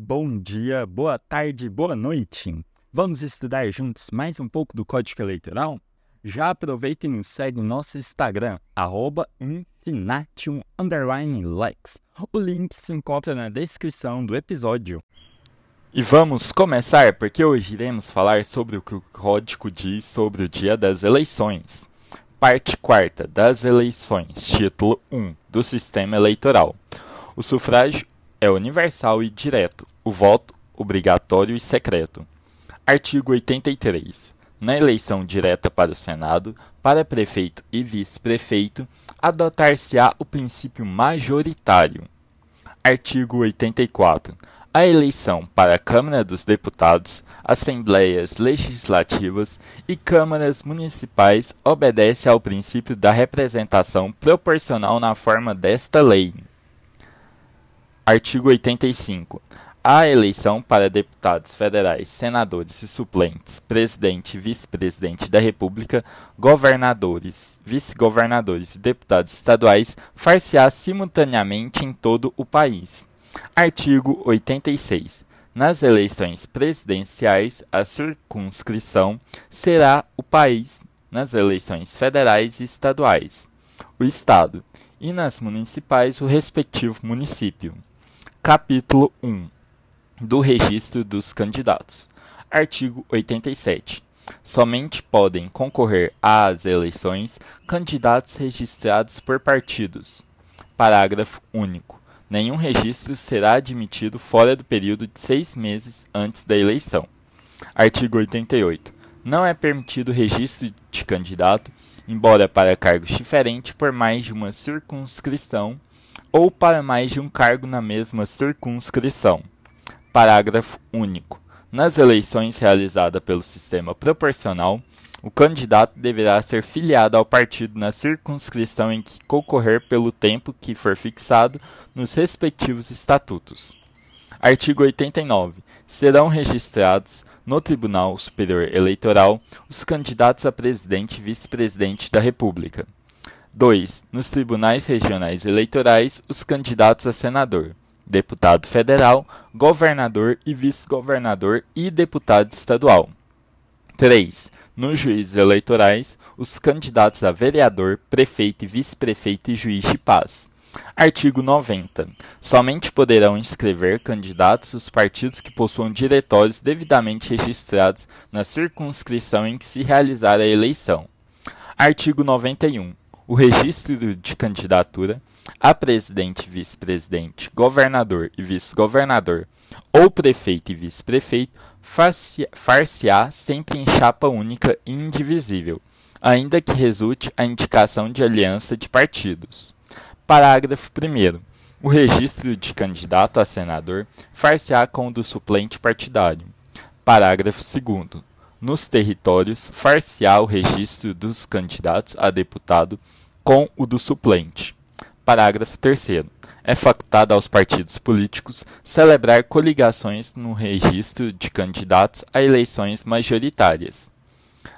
Bom dia, boa tarde, boa noite. Vamos estudar juntos mais um pouco do Código Eleitoral? Já aproveita e nos segue no nosso Instagram, arroba. O link se encontra na descrição do episódio. E vamos começar porque hoje iremos falar sobre o que o código diz sobre o dia das eleições. Parte 4 das eleições, título 1 do sistema eleitoral. O sufrágio é universal e direto, o voto obrigatório e secreto. Artigo 83. Na eleição direta para o Senado, para prefeito e vice-prefeito, adotar-se-á o princípio majoritário. Artigo 84 a eleição para a Câmara dos Deputados, Assembleias Legislativas e Câmaras Municipais obedece ao princípio da representação proporcional na forma desta lei. Artigo 85. A eleição para deputados federais, senadores e suplentes, presidente e vice-presidente da República, governadores, vice-governadores e deputados estaduais far-se-á simultaneamente em todo o país. Artigo 86. Nas eleições presidenciais, a circunscrição será o país, nas eleições federais e estaduais, o Estado, e nas municipais, o respectivo município. Capítulo 1 do Registro dos Candidatos. Artigo 87. Somente podem concorrer às eleições candidatos registrados por partidos. Parágrafo único nenhum registro será admitido fora do período de seis meses antes da eleição. Artigo 88. Não é permitido registro de candidato, embora para cargos diferentes por mais de uma circunscrição ou para mais de um cargo na mesma circunscrição. Parágrafo único. Nas eleições realizadas pelo sistema proporcional, o candidato deverá ser filiado ao partido na circunscrição em que concorrer pelo tempo que for fixado nos respectivos estatutos. Artigo 89. Serão registrados no Tribunal Superior Eleitoral os candidatos a presidente e vice-presidente da República. 2. Nos tribunais regionais eleitorais, os candidatos a senador, deputado federal, governador e vice-governador e deputado estadual. 3. Nos juízes eleitorais, os candidatos a vereador, prefeito e vice-prefeito e juiz de paz. Artigo 90. Somente poderão inscrever candidatos os partidos que possuam diretórios devidamente registrados na circunscrição em que se realizar a eleição. Artigo 91. O registro de candidatura a presidente, vice-presidente, governador e vice-governador, ou prefeito e vice-prefeito, far-se-á sempre em chapa única e indivisível, ainda que resulte a indicação de aliança de partidos. Parágrafo 1. O registro de candidato a senador far-se-á com o do suplente partidário. Parágrafo 2. Nos territórios, far-se-á o registro dos candidatos a deputado com o do suplente. Parágrafo 3 é facultado aos partidos políticos celebrar coligações no registro de candidatos a eleições majoritárias.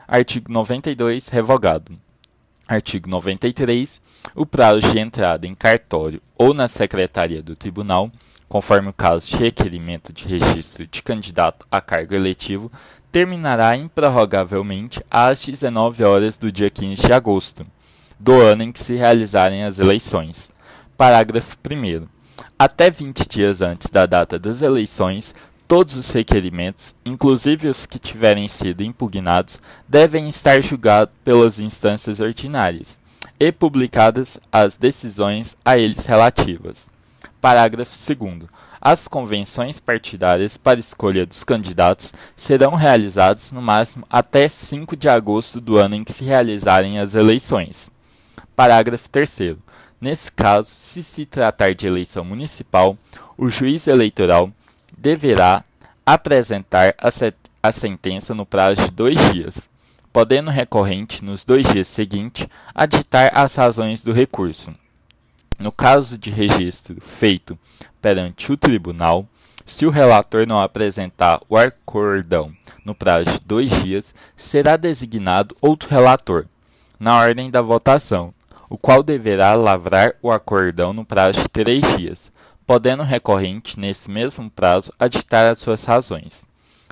Artigo 92, revogado. Artigo 93. O prazo de entrada em cartório ou na secretaria do tribunal, conforme o caso de requerimento de registro de candidato a cargo eletivo, terminará improrrogavelmente às 19 horas do dia 15 de agosto do ano em que se realizarem as eleições Parágrafo 1. Até 20 dias antes da data das eleições, todos os requerimentos, inclusive os que tiverem sido impugnados, devem estar julgados pelas instâncias ordinárias e publicadas as decisões a eles relativas. Parágrafo 2. As convenções partidárias para escolha dos candidatos serão realizadas no máximo até 5 de agosto do ano em que se realizarem as eleições. Parágrafo 3. Nesse caso, se se tratar de eleição municipal, o juiz eleitoral deverá apresentar a, a sentença no prazo de dois dias, podendo o recorrente, nos dois dias seguintes, aditar as razões do recurso. No caso de registro feito perante o tribunal, se o relator não apresentar o acordão no prazo de dois dias, será designado outro relator, na ordem da votação, o qual deverá lavrar o acordão no prazo de três dias, podendo o recorrente, nesse mesmo prazo, aditar as suas razões.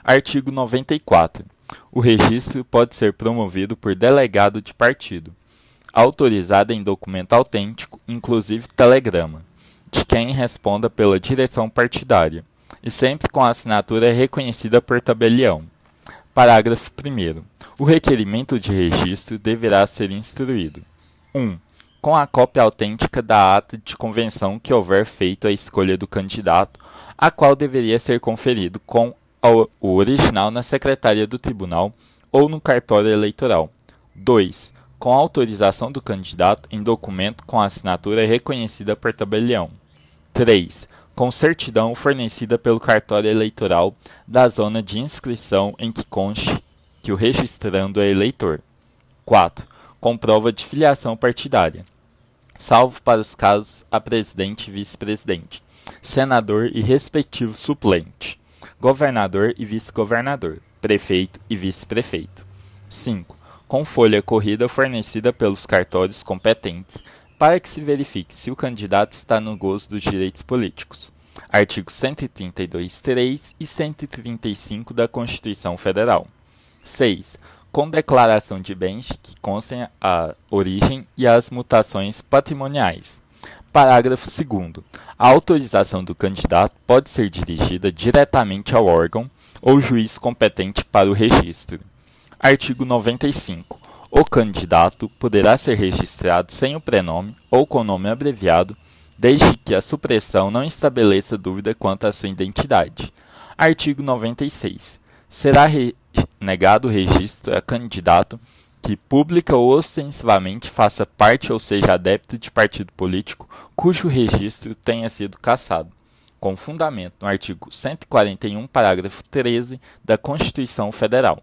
Artigo 94. O registro pode ser promovido por delegado de partido, autorizado em documento autêntico, inclusive telegrama, de quem responda pela direção partidária, e sempre com a assinatura reconhecida por tabelião. Parágrafo 1. O requerimento de registro deverá ser instruído. 1. Com a cópia autêntica da ata de convenção que houver feito a escolha do candidato, a qual deveria ser conferido com o original na secretaria do tribunal ou no cartório eleitoral. 2. Com autorização do candidato em documento com assinatura reconhecida por tabelião. 3. Com certidão fornecida pelo cartório eleitoral da zona de inscrição em que conste que o registrando é eleitor. 4. Com prova de filiação partidária, salvo para os casos a presidente e vice-presidente, senador e respectivo suplente governador e vice-governador, prefeito e vice-prefeito. 5. Com folha corrida fornecida pelos cartórios competentes para que se verifique se o candidato está no gozo dos direitos políticos. Artigos 132.3 e 135 da Constituição Federal. 6. Com declaração de bens que constem a origem e as mutações patrimoniais. Parágrafo 2. A autorização do candidato pode ser dirigida diretamente ao órgão ou juiz competente para o registro. Artigo 95. O candidato poderá ser registrado sem o prenome ou com nome abreviado, desde que a supressão não estabeleça dúvida quanto à sua identidade. Artigo 96. Será negado o registro a candidato que pública ou ostensivamente faça parte ou seja adepto de partido político cujo registro tenha sido cassado, com fundamento no artigo 141, parágrafo 13 da Constituição Federal.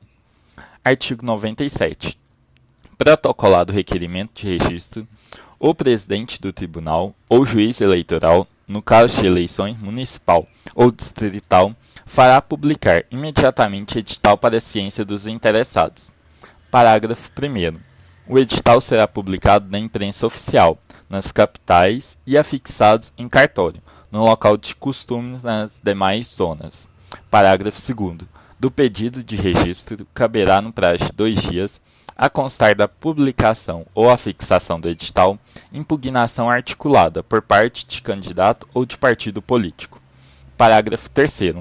Artigo 97. Protocolado requerimento de registro, o presidente do tribunal ou juiz eleitoral, no caso de eleições municipal ou distrital, fará publicar imediatamente edital para a ciência dos interessados Parágrafo 1. O edital será publicado na imprensa oficial, nas capitais e afixados em cartório, no local de costumes nas demais zonas. Parágrafo 2. Do pedido de registro caberá no prazo de dois dias, a constar da publicação ou afixação do edital, impugnação articulada por parte de candidato ou de partido político. Parágrafo 3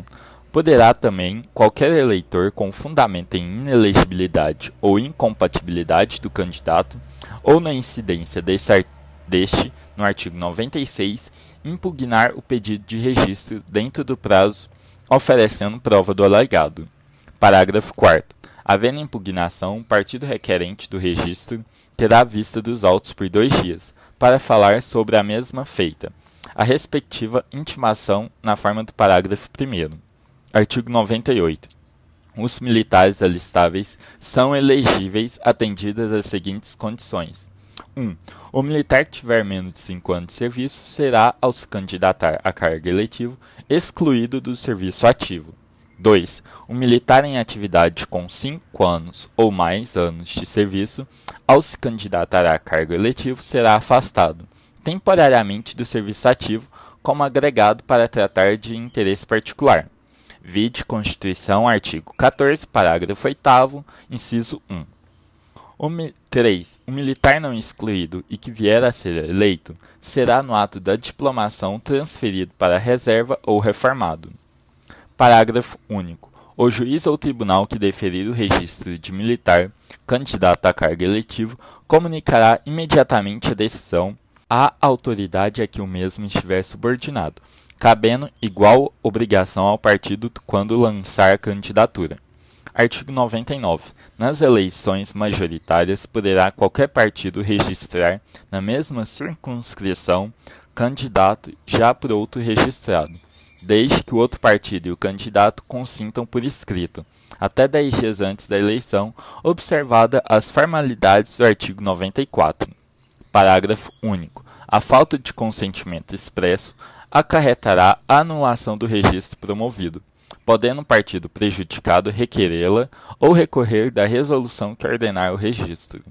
Poderá também qualquer eleitor com fundamento em inelegibilidade ou incompatibilidade do candidato ou na incidência deste no artigo 96 impugnar o pedido de registro dentro do prazo oferecendo prova do alegado. Parágrafo 4 Havendo impugnação, o partido requerente do registro terá vista dos autos por dois dias, para falar sobre a mesma feita, a respectiva intimação na forma do parágrafo 1 Artigo 98. Os militares alistáveis são elegíveis atendidas as seguintes condições. 1. Um, o militar que tiver menos de 5 anos de serviço será, ao se candidatar a cargo eletivo, excluído do serviço ativo. 2. O militar em atividade com 5 anos ou mais anos de serviço, ao se candidatar a cargo eletivo, será afastado, temporariamente do serviço ativo, como agregado para tratar de interesse particular. Vide Constituição, artigo 14, parágrafo 8 inciso 1. O 3. O militar não excluído e que vier a ser eleito será, no ato da diplomação, transferido para a reserva ou reformado. Parágrafo único. O juiz ou tribunal que deferir o registro de militar candidato a cargo eletivo comunicará imediatamente a decisão à autoridade a que o mesmo estiver subordinado, cabendo igual obrigação ao partido quando lançar candidatura. Artigo 99. Nas eleições majoritárias, poderá qualquer partido registrar, na mesma circunscrição, candidato já por outro registrado, desde que o outro partido e o candidato consintam por escrito, até dez dias antes da eleição, observada as formalidades do artigo 94. Parágrafo único. A falta de consentimento expresso acarretará a anulação do registro promovido, podendo o partido prejudicado requerê-la ou recorrer da resolução que ordenar o registro.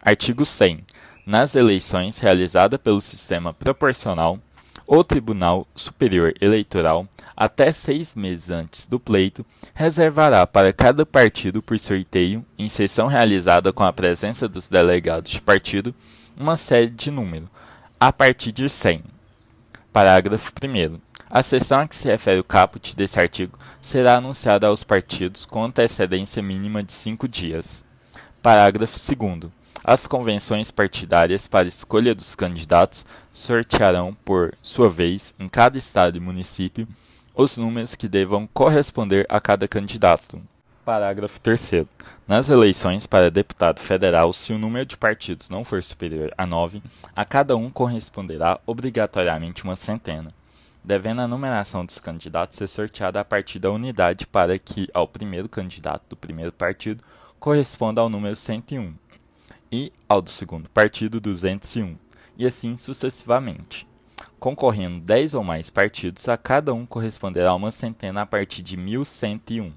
Artigo 100. Nas eleições realizadas pelo sistema proporcional, o Tribunal Superior Eleitoral, até seis meses antes do pleito, reservará para cada partido por sorteio, em sessão realizada com a presença dos delegados de partido, uma série de número, a partir de 100. Parágrafo 1. A sessão a que se refere o caput desse artigo será anunciada aos partidos com antecedência mínima de cinco dias. Parágrafo 2. As convenções partidárias para escolha dos candidatos sortearão, por sua vez, em cada estado e município, os números que devam corresponder a cada candidato. Parágrafo 3. Nas eleições para deputado federal, se o número de partidos não for superior a 9, a cada um corresponderá obrigatoriamente uma centena, devendo a numeração dos candidatos ser sorteada a partir da unidade para que ao primeiro candidato do primeiro partido corresponda ao número 101 e ao do segundo partido 201, e assim sucessivamente. Concorrendo 10 ou mais partidos, a cada um corresponderá uma centena a partir de 1101,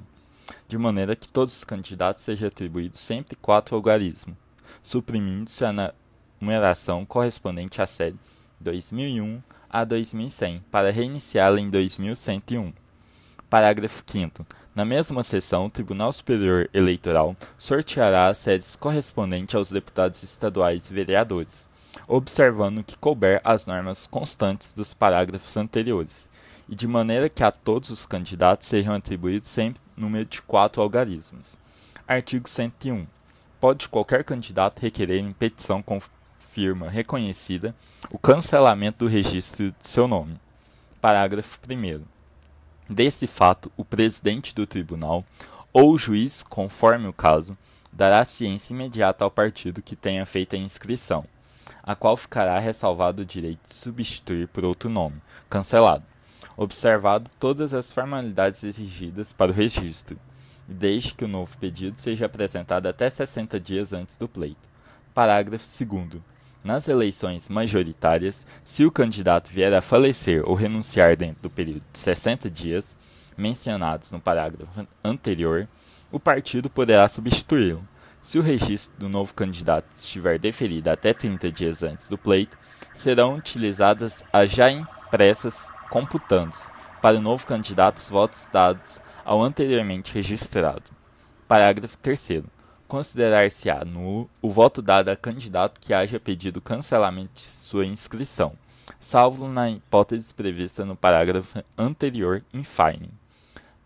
de maneira que todos os candidatos sejam atribuídos sempre quatro algarismos, suprimindo-se a numeração correspondente à série 2001 a 2100, para reiniciá-la em 2101. Parágrafo 5 na mesma sessão, o Tribunal Superior Eleitoral sorteará as sedes correspondentes aos deputados estaduais e vereadores, observando que couber as normas constantes dos parágrafos anteriores, e de maneira que a todos os candidatos sejam atribuídos sempre número de quatro algarismos. Artigo 101. Pode qualquer candidato requerer em petição com firma reconhecida o cancelamento do registro de seu nome. Parágrafo 1 Desse fato, o presidente do tribunal, ou o juiz, conforme o caso, dará ciência imediata ao partido que tenha feito a inscrição, a qual ficará ressalvado o direito de substituir por outro nome, cancelado, observado todas as formalidades exigidas para o registro, desde que o novo pedido seja apresentado até 60 dias antes do pleito. Parágrafo 2 nas eleições majoritárias, se o candidato vier a falecer ou renunciar dentro do período de 60 dias, mencionados no parágrafo anterior, o partido poderá substituí-lo. Se o registro do novo candidato estiver deferido até 30 dias antes do pleito, serão utilizadas as já impressas computantes para o novo candidato os votos dados ao anteriormente registrado. Parágrafo 3 considerar-se-á nulo o voto dado a candidato que haja pedido cancelamento de sua inscrição, salvo na hipótese prevista no parágrafo anterior in fine.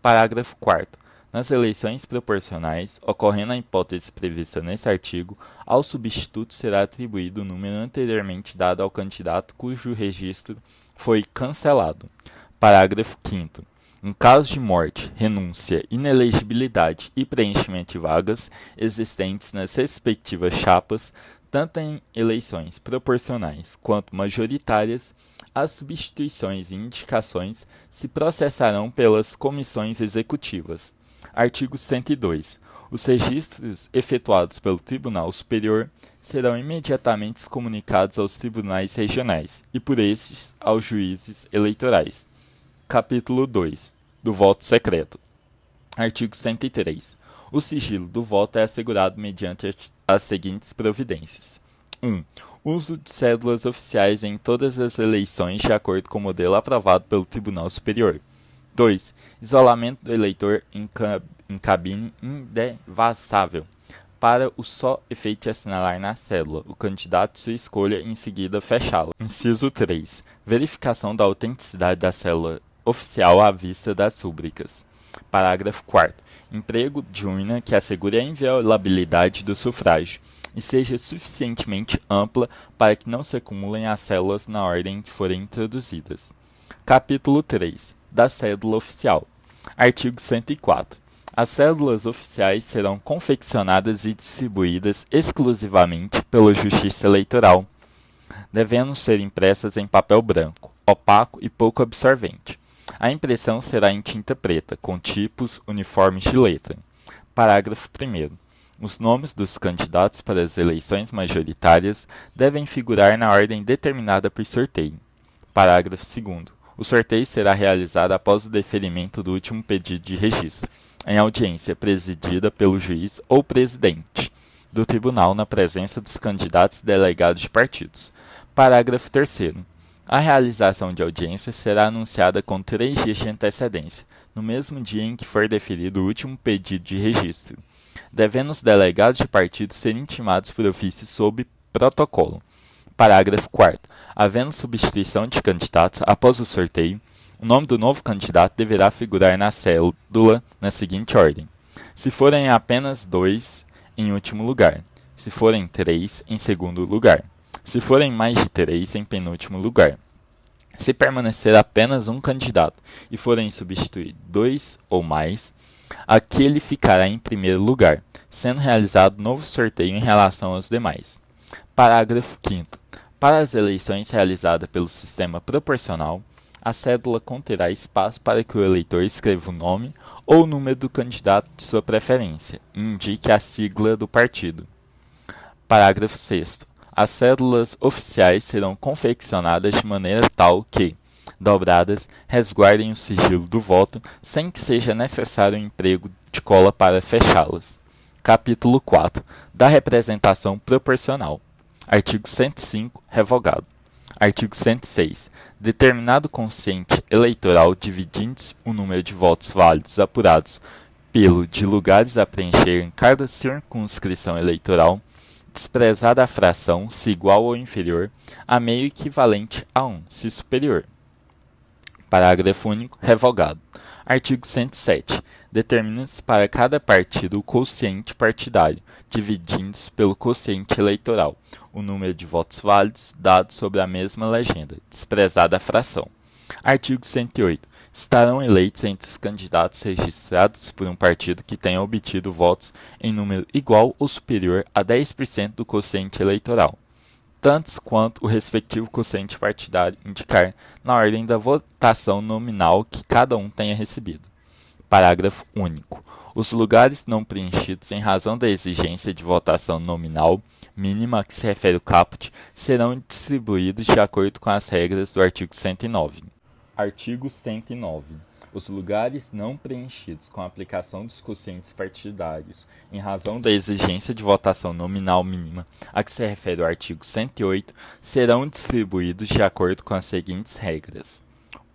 Parágrafo 4 nas eleições proporcionais, ocorrendo a hipótese prevista nesse artigo, ao substituto será atribuído o número anteriormente dado ao candidato cujo registro foi cancelado. Parágrafo 5 em caso de morte, renúncia, inelegibilidade e preenchimento de vagas existentes nas respectivas chapas, tanto em eleições proporcionais quanto majoritárias, as substituições e indicações se processarão pelas comissões executivas. Artigo 102. Os registros efetuados pelo Tribunal Superior serão imediatamente comunicados aos tribunais regionais e, por estes, aos juízes eleitorais. Capítulo 2 do voto secreto. Artigo 103. O sigilo do voto é assegurado mediante as seguintes providências: 1. Uso de cédulas oficiais em todas as eleições de acordo com o modelo aprovado pelo Tribunal Superior. 2. Isolamento do eleitor em, cab em cabine indevassável para o só efeito de assinalar na cédula o candidato sua escolha e em seguida fechá-la. Inciso 3. Verificação da autenticidade da célula oficial à vista das rúbricas. Parágrafo 4 Emprego de urna que assegure a inviolabilidade do sufrágio e seja suficientemente ampla para que não se acumulem as células na ordem que forem introduzidas. Capítulo 3 da cédula oficial. Artigo 104. As cédulas oficiais serão confeccionadas e distribuídas exclusivamente pela Justiça Eleitoral, devendo ser impressas em papel branco, opaco e pouco absorvente. A impressão será em tinta preta, com tipos uniformes de letra. Parágrafo 1. Os nomes dos candidatos para as eleições majoritárias devem figurar na ordem determinada por sorteio. Parágrafo 2. O sorteio será realizado após o deferimento do último pedido de registro, em audiência presidida pelo juiz ou presidente do tribunal na presença dos candidatos delegados de partidos. Parágrafo 3. A realização de audiência será anunciada com três dias de antecedência, no mesmo dia em que for deferido o último pedido de registro, devendo os delegados de partido ser intimados por ofício sob protocolo. Parágrafo 4 Havendo substituição de candidatos após o sorteio, o nome do novo candidato deverá figurar na cédula na seguinte ordem: se forem apenas dois, em último lugar, se forem três, em segundo lugar, se forem mais de três, em penúltimo lugar. Se permanecer apenas um candidato e forem substituídos dois ou mais, aquele ficará em primeiro lugar, sendo realizado novo sorteio em relação aos demais. Parágrafo 5. Para as eleições realizadas pelo sistema proporcional, a cédula conterá espaço para que o eleitor escreva o nome ou o número do candidato de sua preferência e indique a sigla do partido. Parágrafo 6. As cédulas oficiais serão confeccionadas de maneira tal que, dobradas, resguardem o sigilo do voto sem que seja necessário o emprego de cola para fechá-las. Capítulo 4 da representação proporcional. Artigo 105, revogado. Artigo 106. Determinado consciente eleitoral dividindo-se o número de votos válidos apurados pelo de lugares a preencher em cada circunscrição eleitoral desprezada a fração, se igual ou inferior, a meio equivalente a 1, se superior. Parágrafo único, revogado. Artigo 107. Determina-se para cada partido o quociente partidário, dividindo-se pelo quociente eleitoral, o número de votos válidos dados sobre a mesma legenda, desprezada a fração. Artigo 108 estarão eleitos entre os candidatos registrados por um partido que tenha obtido votos em número igual ou superior a 10% do quociente eleitoral, tantos quanto o respectivo quociente partidário indicar na ordem da votação nominal que cada um tenha recebido. Parágrafo único. Os lugares não preenchidos em razão da exigência de votação nominal mínima a que se refere o caput serão distribuídos de acordo com as regras do artigo 109. Artigo 109. Os lugares não preenchidos com a aplicação dos quocientes partidários, em razão da exigência de votação nominal mínima a que se refere o artigo 108, serão distribuídos de acordo com as seguintes regras: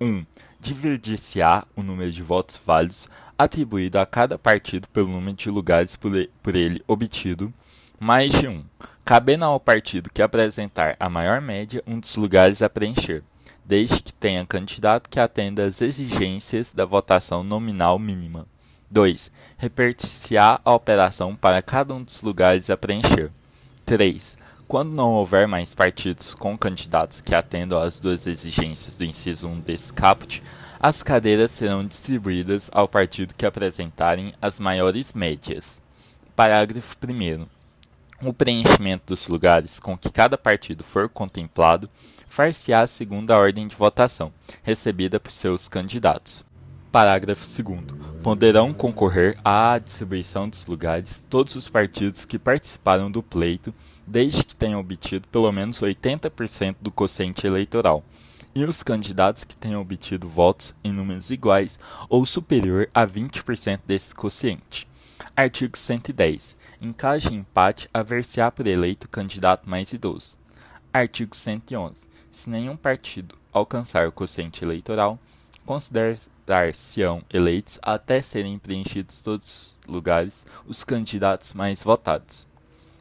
1. Dividir-se-á o número de votos válidos atribuído a cada partido pelo número de lugares por ele obtido, mais de um, cabendo ao partido que apresentar a maior média um dos lugares a preencher desde que tenha candidato que atenda às exigências da votação nominal mínima. 2. Repartir-se-á a operação para cada um dos lugares a preencher. 3. Quando não houver mais partidos com candidatos que atendam às duas exigências do inciso 1 desse caput, as cadeiras serão distribuídas ao partido que apresentarem as maiores médias. Parágrafo 1. O preenchimento dos lugares com que cada partido for contemplado far-se-á segundo a ordem de votação, recebida por seus candidatos. Parágrafo 2. Poderão concorrer à distribuição dos lugares todos os partidos que participaram do pleito, desde que tenham obtido pelo menos 80% do quociente eleitoral, e os candidatos que tenham obtido votos em números iguais ou superior a 20% desse quociente. Artigo 110. Em caso de empate, haver-se-á por eleito o candidato mais idoso. Artigo 111. Se nenhum partido alcançar o quociente eleitoral, considerar-se-ão eleitos até serem preenchidos todos os lugares os candidatos mais votados.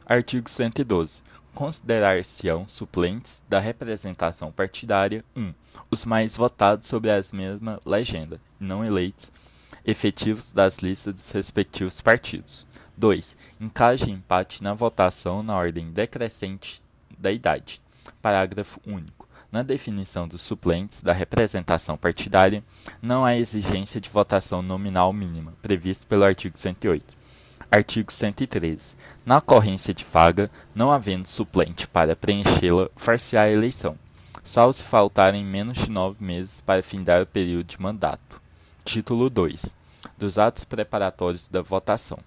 Artigo 112. Considerar-se-ão suplentes da representação partidária 1. Um, os mais votados sobre a mesma legenda, não eleitos, efetivos das listas dos respectivos partidos. 2. Em caso de empate na votação na ordem decrescente da idade. Parágrafo único. Na definição dos suplentes da representação partidária, não há exigência de votação nominal mínima, previsto pelo artigo 108. Artigo 113. Na ocorrência de vaga, não havendo suplente para preenchê-la, far-se-á a eleição, salvo se faltarem menos de nove meses para findar o período de mandato. Título 2. Dos atos preparatórios da votação.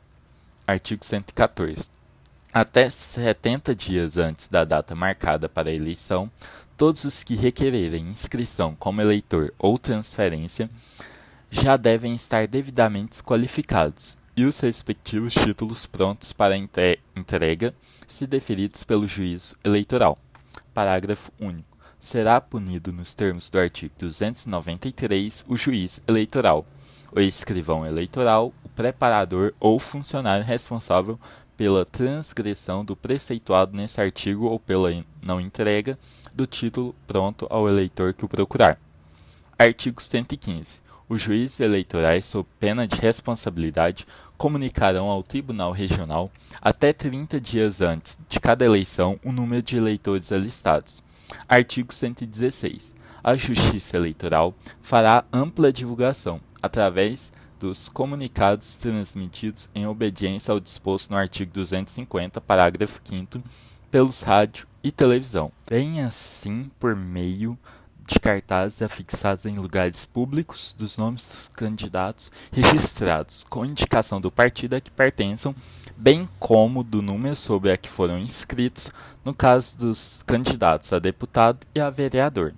Artigo 114. Até 70 dias antes da data marcada para a eleição, todos os que requererem inscrição como eleitor ou transferência já devem estar devidamente qualificados e os respectivos títulos prontos para entrega, se deferidos pelo juízo eleitoral. Parágrafo único. será punido nos termos do artigo 293 o juiz eleitoral, o escrivão eleitoral, o preparador ou funcionário responsável pela transgressão do preceituado nesse artigo ou pela não entrega do título pronto ao eleitor que o procurar. Artigo 115. Os juízes eleitorais, sob pena de responsabilidade, comunicarão ao Tribunal Regional, até 30 dias antes de cada eleição, o número de eleitores alistados. Artigo 116. A Justiça Eleitoral fará ampla divulgação, através dos comunicados transmitidos em obediência ao disposto no artigo 250, parágrafo 5 pelos rádio e televisão, bem assim por meio de cartazes afixados em lugares públicos dos nomes dos candidatos registrados, com indicação do partido a que pertençam, bem como do número sobre a que foram inscritos, no caso dos candidatos a deputado e a vereador.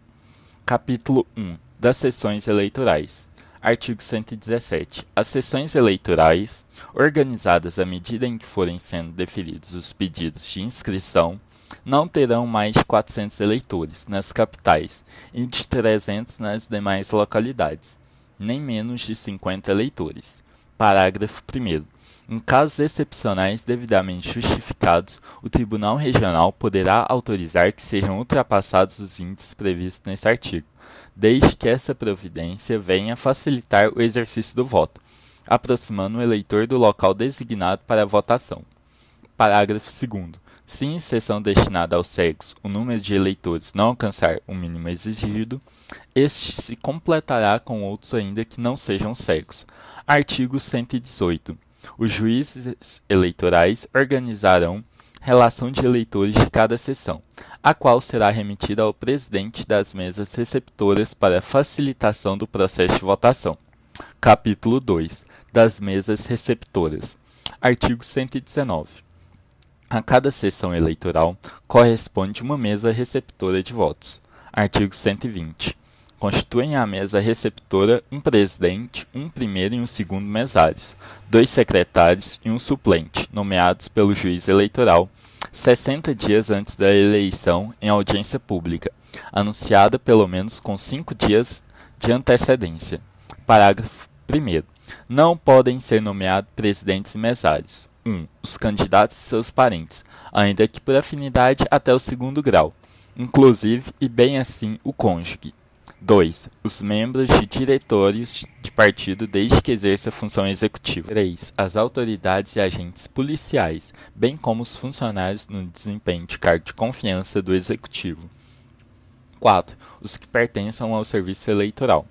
Capítulo 1 das sessões eleitorais. Artigo 117. As sessões eleitorais, organizadas à medida em que forem sendo deferidos os pedidos de inscrição, não terão mais de 400 eleitores nas capitais e de 300 nas demais localidades, nem menos de 50 eleitores. Parágrafo 1. Em casos excepcionais devidamente justificados, o Tribunal Regional poderá autorizar que sejam ultrapassados os índices previstos nesse artigo desde que essa providência venha facilitar o exercício do voto, aproximando o eleitor do local designado para a votação. Parágrafo 2. Se em sessão destinada ao sexo o número de eleitores não alcançar o mínimo exigido, este se completará com outros ainda que não sejam cegos. Artigo 118. Os juízes eleitorais organizarão relação de eleitores de cada sessão, a qual será remetida ao presidente das mesas receptoras para facilitação do processo de votação. Capítulo 2 das mesas receptoras. Artigo 119. A cada sessão eleitoral corresponde uma mesa receptora de votos. Artigo 120. Constituem a mesa receptora um presidente, um primeiro e um segundo mesários, dois secretários e um suplente, nomeados pelo juiz eleitoral, 60 dias antes da eleição em audiência pública, anunciada pelo menos com cinco dias de antecedência. Parágrafo 1. Não podem ser nomeados presidentes e mesários. 1. Um, os candidatos e seus parentes, ainda que por afinidade até o segundo grau, inclusive e bem assim o cônjuge. 2. Os membros de diretórios de partido desde que exerça função executiva. 3. As autoridades e agentes policiais, bem como os funcionários no desempenho de cargo de confiança do executivo. 4. Os que pertençam ao serviço eleitoral.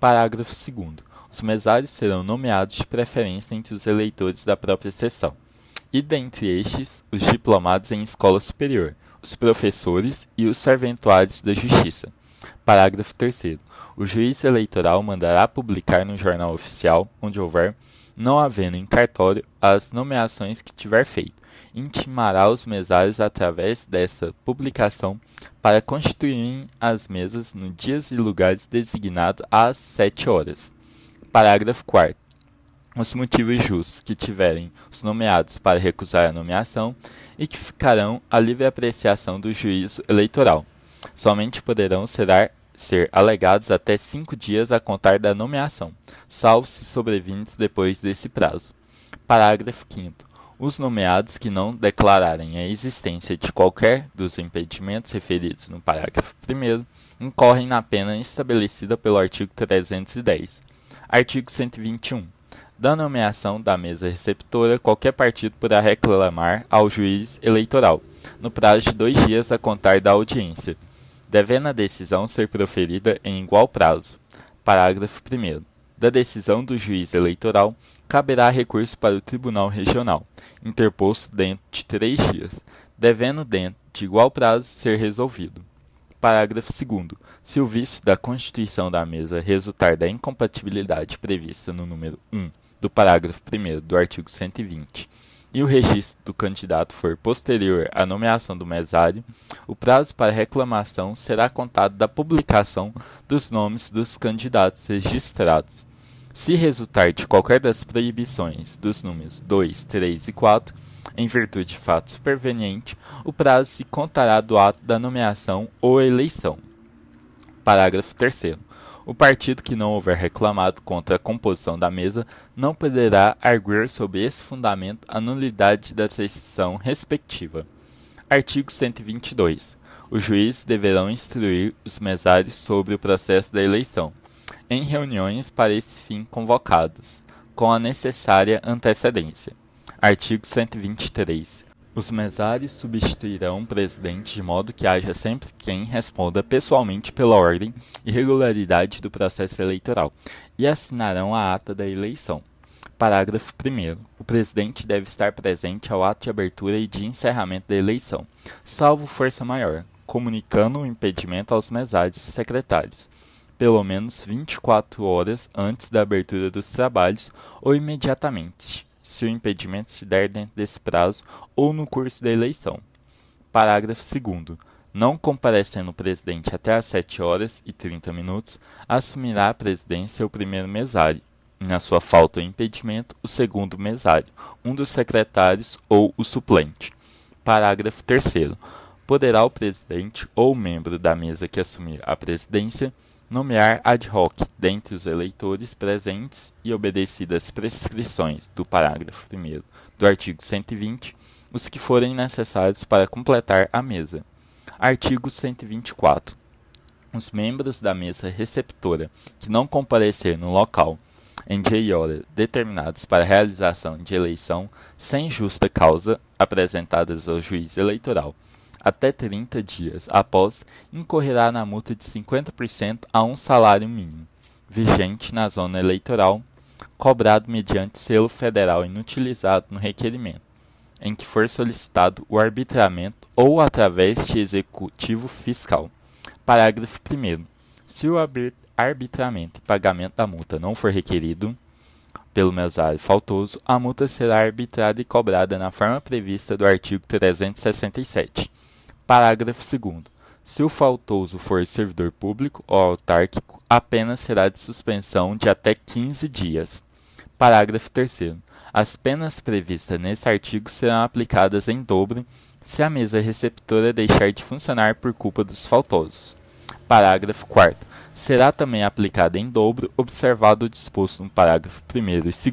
Parágrafo 2. Os mesários serão nomeados de preferência entre os eleitores da própria sessão, e dentre estes, os diplomados em escola superior, os professores e os serventuários da justiça Parágrafo 3 O juiz eleitoral mandará publicar no jornal oficial, onde houver, não havendo em cartório, as nomeações que tiver feito. Intimará os mesários através dessa publicação para constituírem as mesas no dias e lugares designados às sete horas. Parágrafo 4 os motivos justos que tiverem os nomeados para recusar a nomeação e que ficarão à livre apreciação do juízo eleitoral somente poderão ser, ser alegados até cinco dias a contar da nomeação, salvo se sobrevindos depois desse prazo. Parágrafo 5 os nomeados que não declararem a existência de qualquer dos impedimentos referidos no parágrafo 1 incorrem na pena estabelecida pelo artigo 310. Artigo 121. Da nomeação da mesa receptora, qualquer partido poderá reclamar ao juiz eleitoral, no prazo de dois dias a contar da audiência, devendo a decisão ser proferida em igual prazo. Parágrafo 1. Da decisão do juiz eleitoral, caberá recurso para o Tribunal Regional, interposto dentro de três dias, devendo, dentro de igual prazo, ser resolvido. Parágrafo 2. Se o vício da constituição da mesa resultar da incompatibilidade prevista no número 1 do parágrafo 1 do artigo 120 e o registro do candidato for posterior à nomeação do mesário, o prazo para reclamação será contado da publicação dos nomes dos candidatos registrados. Se resultar de qualquer das proibições dos números 2, 3 e 4, em virtude de fato superveniente, o prazo se contará do ato da nomeação ou eleição. Parágrafo 3. O partido que não houver reclamado contra a composição da mesa não poderá arguir sob esse fundamento a nulidade da sessão respectiva. Artigo 122. Os juízes deverão instruir os mesários sobre o processo da eleição, em reuniões para esse fim convocadas, com a necessária antecedência. Artigo 123. Os mesários substituirão o presidente de modo que haja sempre quem responda pessoalmente pela ordem e regularidade do processo eleitoral e assinarão a ata da eleição. Parágrafo 1. O presidente deve estar presente ao ato de abertura e de encerramento da eleição, salvo força maior, comunicando o impedimento aos mesários e secretários, pelo menos 24 horas antes da abertura dos trabalhos ou imediatamente, se o impedimento se der dentro desse prazo ou no curso da eleição. Parágrafo 2 não comparecendo o presidente até às 7 horas e 30 minutos, assumirá a presidência o primeiro mesário, e na sua falta ou impedimento, o segundo mesário, um dos secretários ou o suplente. Parágrafo 3 poderá o presidente ou membro da mesa que assumir a presidência nomear ad hoc dentre os eleitores presentes e obedecidas as prescrições do parágrafo 1 do artigo 120 os que forem necessários para completar a mesa. Artigo 124. Os membros da mesa receptora que não comparecer no local em dia e hora determinados para a realização de eleição sem justa causa apresentadas ao juiz eleitoral até 30 dias após, incorrerá na multa de 50% a um salário mínimo, vigente na zona eleitoral, cobrado mediante selo federal inutilizado no requerimento, em que for solicitado o arbitramento ou através de executivo fiscal. Parágrafo 1. Se o arbitramento e pagamento da multa não for requerido, pelo mesário faltoso, a multa será arbitrada e cobrada na forma prevista do artigo 367. Parágrafo 2 Se o faltoso for servidor público ou autárquico, a pena será de suspensão de até 15 dias. Parágrafo 3 As penas previstas neste artigo serão aplicadas em dobro se a mesa receptora deixar de funcionar por culpa dos faltosos. Parágrafo 4 será também aplicada em dobro, observado o disposto no parágrafo 1 e 2,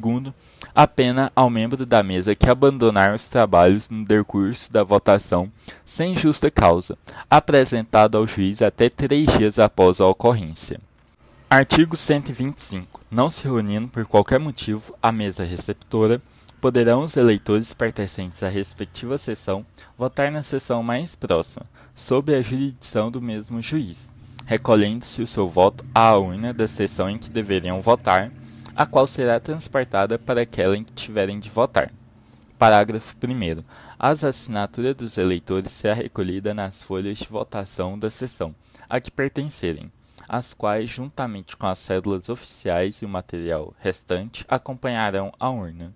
a pena ao membro da mesa que abandonar os trabalhos no decurso da votação sem justa causa, apresentado ao juiz até três dias após a ocorrência. Artigo 125. Não se reunindo por qualquer motivo a mesa receptora, poderão os eleitores pertencentes à respectiva sessão votar na sessão mais próxima, sob a jurisdição do mesmo juiz recolhendo-se o seu voto à urna da seção em que deveriam votar, a qual será transportada para aquela em que tiverem de votar. Parágrafo 1. As assinaturas dos eleitores será recolhida nas folhas de votação da sessão a que pertencerem, as quais, juntamente com as cédulas oficiais e o material restante, acompanharão a urna.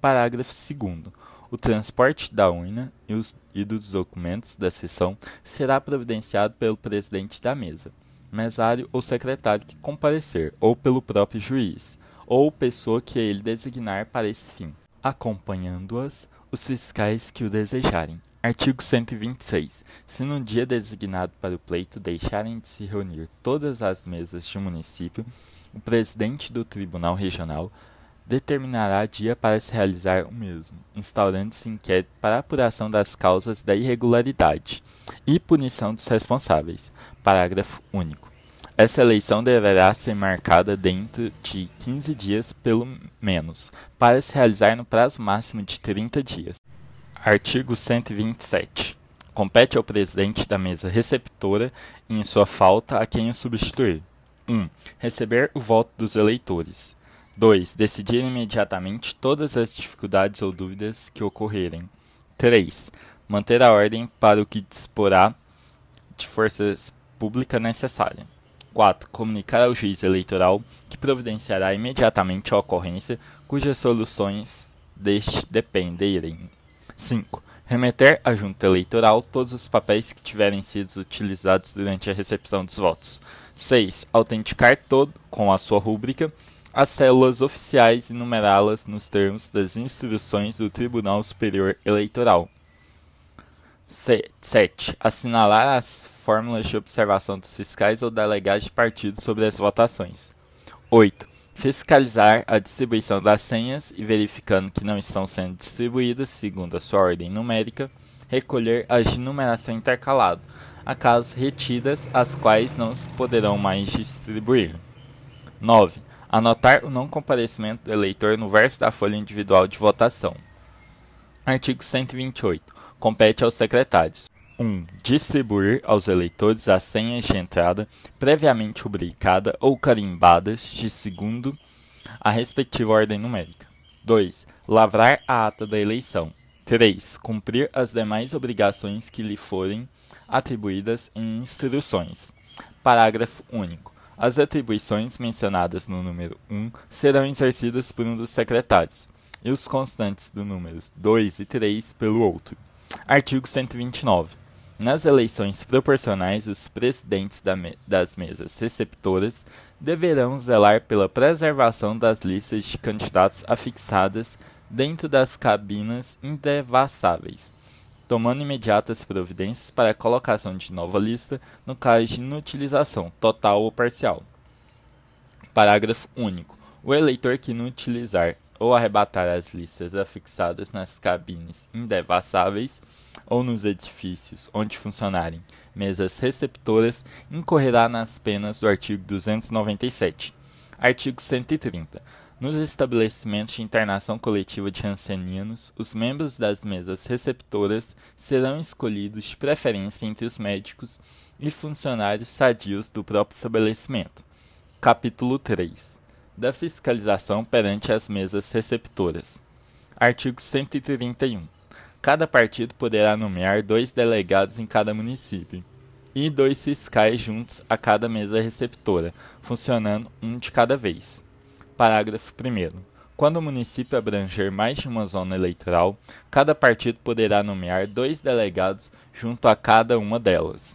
Parágrafo 2. O transporte da urna e, os, e dos documentos da sessão será providenciado pelo presidente da mesa, mesário ou secretário que comparecer, ou pelo próprio juiz, ou pessoa que ele designar para esse fim, acompanhando-as os fiscais que o desejarem. Artigo 126. Se no dia designado para o pleito deixarem de se reunir todas as mesas de município, o presidente do Tribunal Regional determinará dia para se realizar o mesmo, instaurando-se inquérito para apuração das causas da irregularidade e punição dos responsáveis. Parágrafo único. Essa eleição deverá ser marcada dentro de 15 dias, pelo menos, para se realizar no prazo máximo de 30 dias. Artigo 127. Compete ao presidente da mesa receptora, em sua falta, a quem o substituir. 1. Um, receber o voto dos eleitores. 2. Decidir imediatamente todas as dificuldades ou dúvidas que ocorrerem. 3. Manter a ordem para o que disporá de forças públicas necessárias. 4. Comunicar ao juiz eleitoral que providenciará imediatamente a ocorrência cujas soluções deste dependerem. 5. Remeter à junta eleitoral todos os papéis que tiverem sido utilizados durante a recepção dos votos. 6. Autenticar todo com a sua rúbrica as células oficiais e numerá-las nos termos das instruções do Tribunal Superior Eleitoral. 7. Assinalar as fórmulas de observação dos fiscais ou delegados de partido sobre as votações. 8. Fiscalizar a distribuição das senhas e, verificando que não estão sendo distribuídas segundo a sua ordem numérica, recolher as de numeração intercalada, acaso retidas, as quais não se poderão mais distribuir. 9. Anotar o não comparecimento do eleitor no verso da folha individual de votação. Artigo 128 compete aos secretários. 1. Um, distribuir aos eleitores as senhas de entrada previamente rubricada ou carimbadas de segundo a respectiva ordem numérica. 2. Lavrar a ata da eleição. 3. Cumprir as demais obrigações que lhe forem atribuídas em instruções. Parágrafo único. As atribuições mencionadas no número 1 serão exercidas por um dos secretários, e os constantes do números 2 e 3 pelo outro. Artigo 129. Nas eleições proporcionais, os presidentes da me das mesas receptoras deverão zelar pela preservação das listas de candidatos afixadas dentro das cabinas indevassáveis, tomando imediatas providências para a colocação de nova lista no caso de inutilização, total ou parcial. Parágrafo único. O eleitor que inutilizar ou arrebatar as listas afixadas nas cabines indevassáveis ou nos edifícios onde funcionarem mesas receptoras incorrerá nas penas do artigo 297. Artigo 130. Nos estabelecimentos de internação coletiva de ancianinos, os membros das mesas receptoras serão escolhidos de preferência entre os médicos e funcionários sadios do próprio estabelecimento. Capítulo 3 da fiscalização perante as mesas receptoras. Artigo 131. Cada partido poderá nomear dois delegados em cada município e dois fiscais juntos a cada mesa receptora, funcionando um de cada vez. Parágrafo 1. Quando o município abranger mais de uma zona eleitoral, cada partido poderá nomear dois delegados junto a cada uma delas.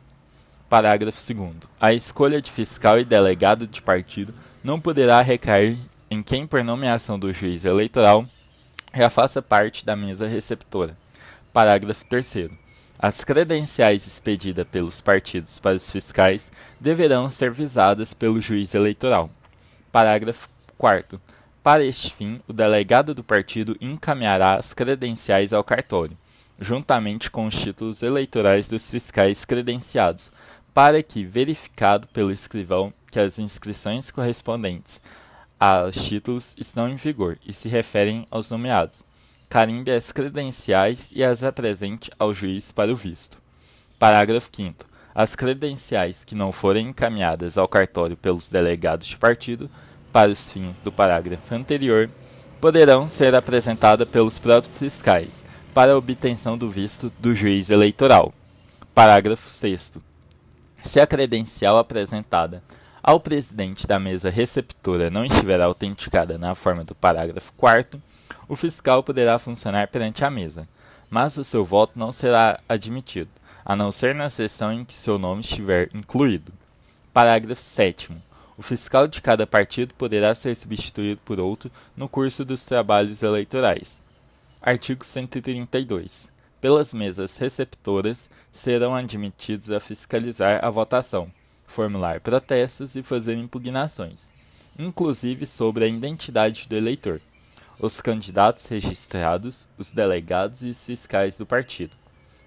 Parágrafo 2. A escolha de fiscal e delegado de partido não poderá recair em quem, por nomeação do juiz eleitoral, já faça parte da mesa receptora. Parágrafo 3. As credenciais expedidas pelos partidos para os fiscais deverão ser visadas pelo juiz eleitoral. Parágrafo 4. Para este fim, o delegado do partido encaminhará as credenciais ao cartório, juntamente com os títulos eleitorais dos fiscais credenciados, para que, verificado pelo escrivão que as inscrições correspondentes aos títulos estão em vigor e se referem aos nomeados, carimbe as credenciais e as apresente ao juiz para o visto. Parágrafo 5 As credenciais que não forem encaminhadas ao cartório pelos delegados de partido para os fins do parágrafo anterior poderão ser apresentadas pelos próprios fiscais para a obtenção do visto do juiz eleitoral. Parágrafo 6 se a credencial apresentada ao presidente da mesa receptora não estiver autenticada na forma do parágrafo 4, o fiscal poderá funcionar perante a mesa, mas o seu voto não será admitido, a não ser na sessão em que seu nome estiver incluído. Parágrafo 7. O fiscal de cada partido poderá ser substituído por outro no curso dos trabalhos eleitorais. Artigo 132 pelas mesas receptoras serão admitidos a fiscalizar a votação, formular protestos e fazer impugnações, inclusive sobre a identidade do eleitor, os candidatos registrados, os delegados e os fiscais do partido.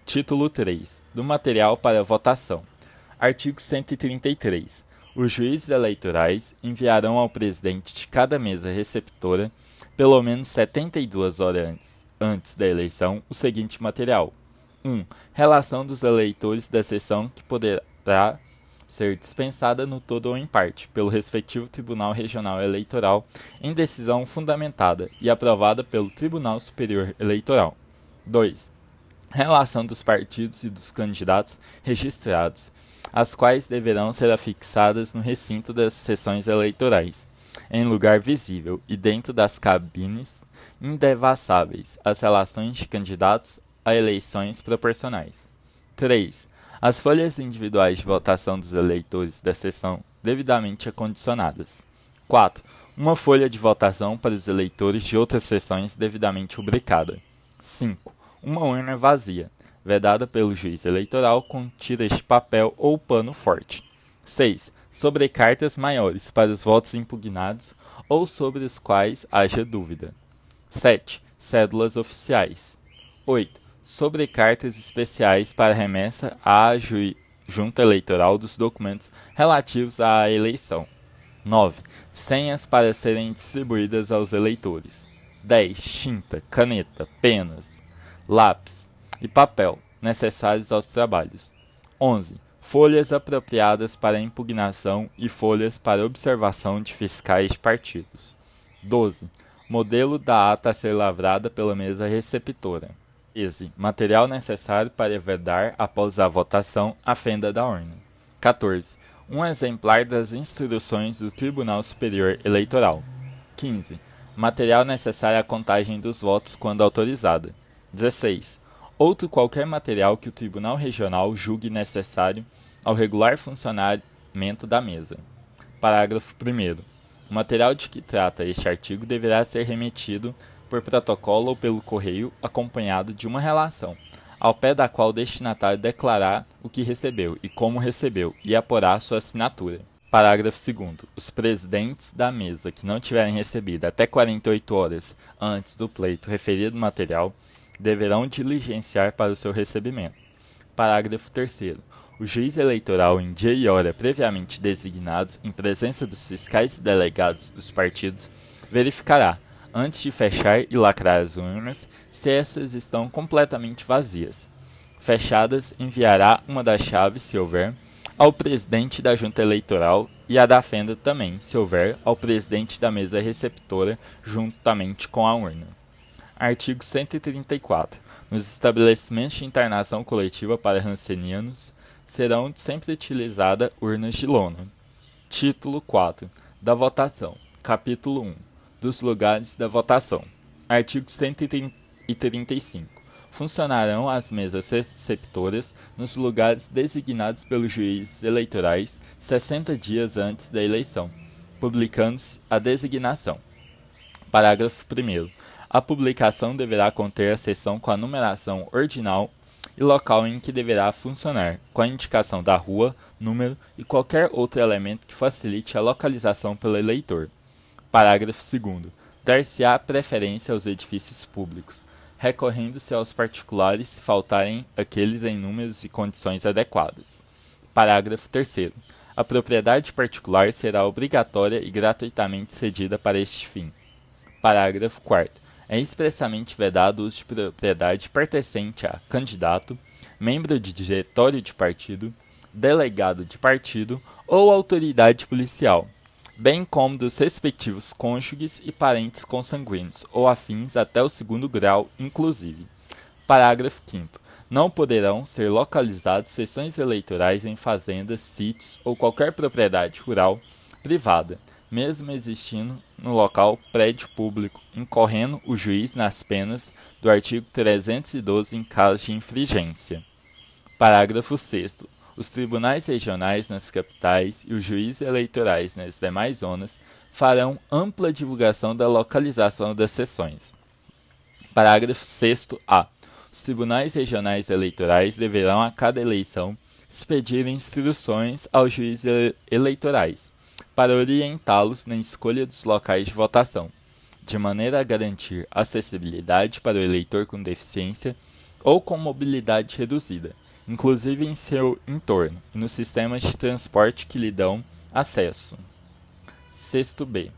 Título 3 do material para votação. Artigo 133. Os juízes eleitorais enviarão ao presidente de cada mesa receptora, pelo menos 72 horas antes antes da eleição o seguinte material: 1. Um, relação dos eleitores da sessão que poderá ser dispensada no todo ou em parte pelo respectivo Tribunal Regional Eleitoral em decisão fundamentada e aprovada pelo Tribunal Superior Eleitoral. 2. Relação dos partidos e dos candidatos registrados, as quais deverão ser afixadas no recinto das sessões eleitorais, em lugar visível e dentro das cabines indevassáveis as relações de candidatos a eleições proporcionais. 3. As folhas individuais de votação dos eleitores da sessão devidamente acondicionadas. 4. Uma folha de votação para os eleitores de outras sessões devidamente rubricada. 5. Uma urna vazia, vedada pelo juiz eleitoral com tiras de papel ou pano forte. 6. Sobre cartas maiores para os votos impugnados ou sobre os quais haja dúvida. 7. Cédulas oficiais. 8. Sobre cartas especiais para remessa à junta eleitoral dos documentos relativos à eleição. 9. Senhas para serem distribuídas aos eleitores. 10. Tinta, caneta, penas, lápis e papel necessários aos trabalhos. 11. Folhas apropriadas para impugnação e folhas para observação de fiscais de partidos. 12. Modelo da ata a ser lavrada pela mesa receptora. 13. Material necessário para vedar, após a votação, a fenda da urna. 14 um exemplar das instruções do Tribunal Superior Eleitoral. 15. Material necessário à contagem dos votos quando autorizada. 16. Outro qualquer material que o Tribunal Regional julgue necessário ao regular funcionamento da mesa. Parágrafo 1. O material de que trata este artigo deverá ser remetido por protocolo ou pelo correio, acompanhado de uma relação, ao pé da qual o destinatário declarar o que recebeu e como recebeu e aporá sua assinatura. Parágrafo 2. Os presidentes da mesa que não tiverem recebido até 48 horas antes do pleito referido material deverão diligenciar para o seu recebimento. Parágrafo 3. O juiz eleitoral, em dia e hora previamente designados, em presença dos fiscais e delegados dos partidos, verificará antes de fechar e lacrar as urnas, se essas estão completamente vazias. Fechadas, enviará uma das chaves, se houver, ao presidente da junta eleitoral e a da fenda também, se houver, ao presidente da mesa receptora, juntamente com a urna. Artigo 134. Nos estabelecimentos de internação coletiva para rancenianos, serão sempre utilizadas urnas de lona. Título 4. Da votação. Capítulo 1 dos lugares da votação. Artigo 135. Funcionarão as mesas receptoras nos lugares designados pelos juízes eleitorais 60 dias antes da eleição, publicando-se a designação. Parágrafo 1. A publicação deverá conter a seção com a numeração ordinal e local em que deverá funcionar, com a indicação da rua, número e qualquer outro elemento que facilite a localização pelo eleitor. Parágrafo 2. Dar-se-á preferência aos edifícios públicos, recorrendo-se aos particulares se faltarem aqueles em números e condições adequadas. Parágrafo 3. A propriedade particular será obrigatória e gratuitamente cedida para este fim. Parágrafo 4. É expressamente vedado o uso de propriedade pertencente a candidato, membro de diretório de partido, delegado de partido ou autoridade policial, bem como dos respectivos cônjuges e parentes consanguíneos ou afins até o segundo grau, inclusive. Parágrafo 5 Não poderão ser localizadas sessões eleitorais em fazendas, sítios ou qualquer propriedade rural privada, mesmo existindo no local prédio público, incorrendo o juiz nas penas do artigo 312 em caso de infringência. Parágrafo 6 os tribunais regionais nas capitais e os juízes eleitorais nas demais zonas farão ampla divulgação da localização das sessões. Parágrafo 6a. Os tribunais regionais eleitorais deverão, a cada eleição, expedir instruções aos juízes eleitorais, para orientá-los na escolha dos locais de votação, de maneira a garantir acessibilidade para o eleitor com deficiência ou com mobilidade reduzida inclusive em seu entorno, e nos sistemas de transporte que lhe dão acesso. Sexto B.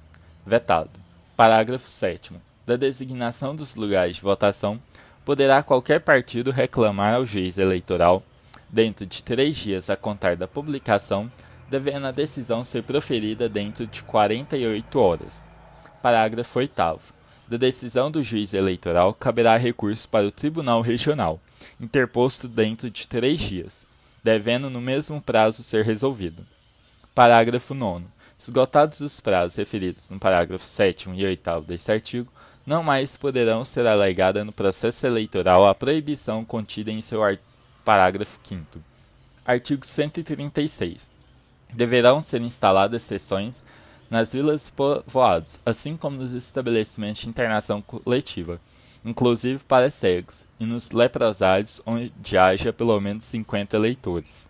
Vetado. Parágrafo 7 Da designação dos lugares de votação, poderá qualquer partido reclamar ao juiz eleitoral, dentro de três dias a contar da publicação, devendo a decisão ser proferida dentro de 48 horas. Parágrafo 8 da decisão do juiz eleitoral caberá recurso para o Tribunal Regional, interposto dentro de três dias, devendo no mesmo prazo ser resolvido. Parágrafo 9. Esgotados os prazos referidos no parágrafo 7 e 8 deste artigo, não mais poderão ser alegada no processo eleitoral a proibição contida em seu parágrafo 5. Artigo 136. Deverão ser instaladas sessões nas vilas povoados, assim como nos estabelecimentos de internação coletiva, inclusive para cegos, e nos leprosários onde haja pelo menos 50 eleitores.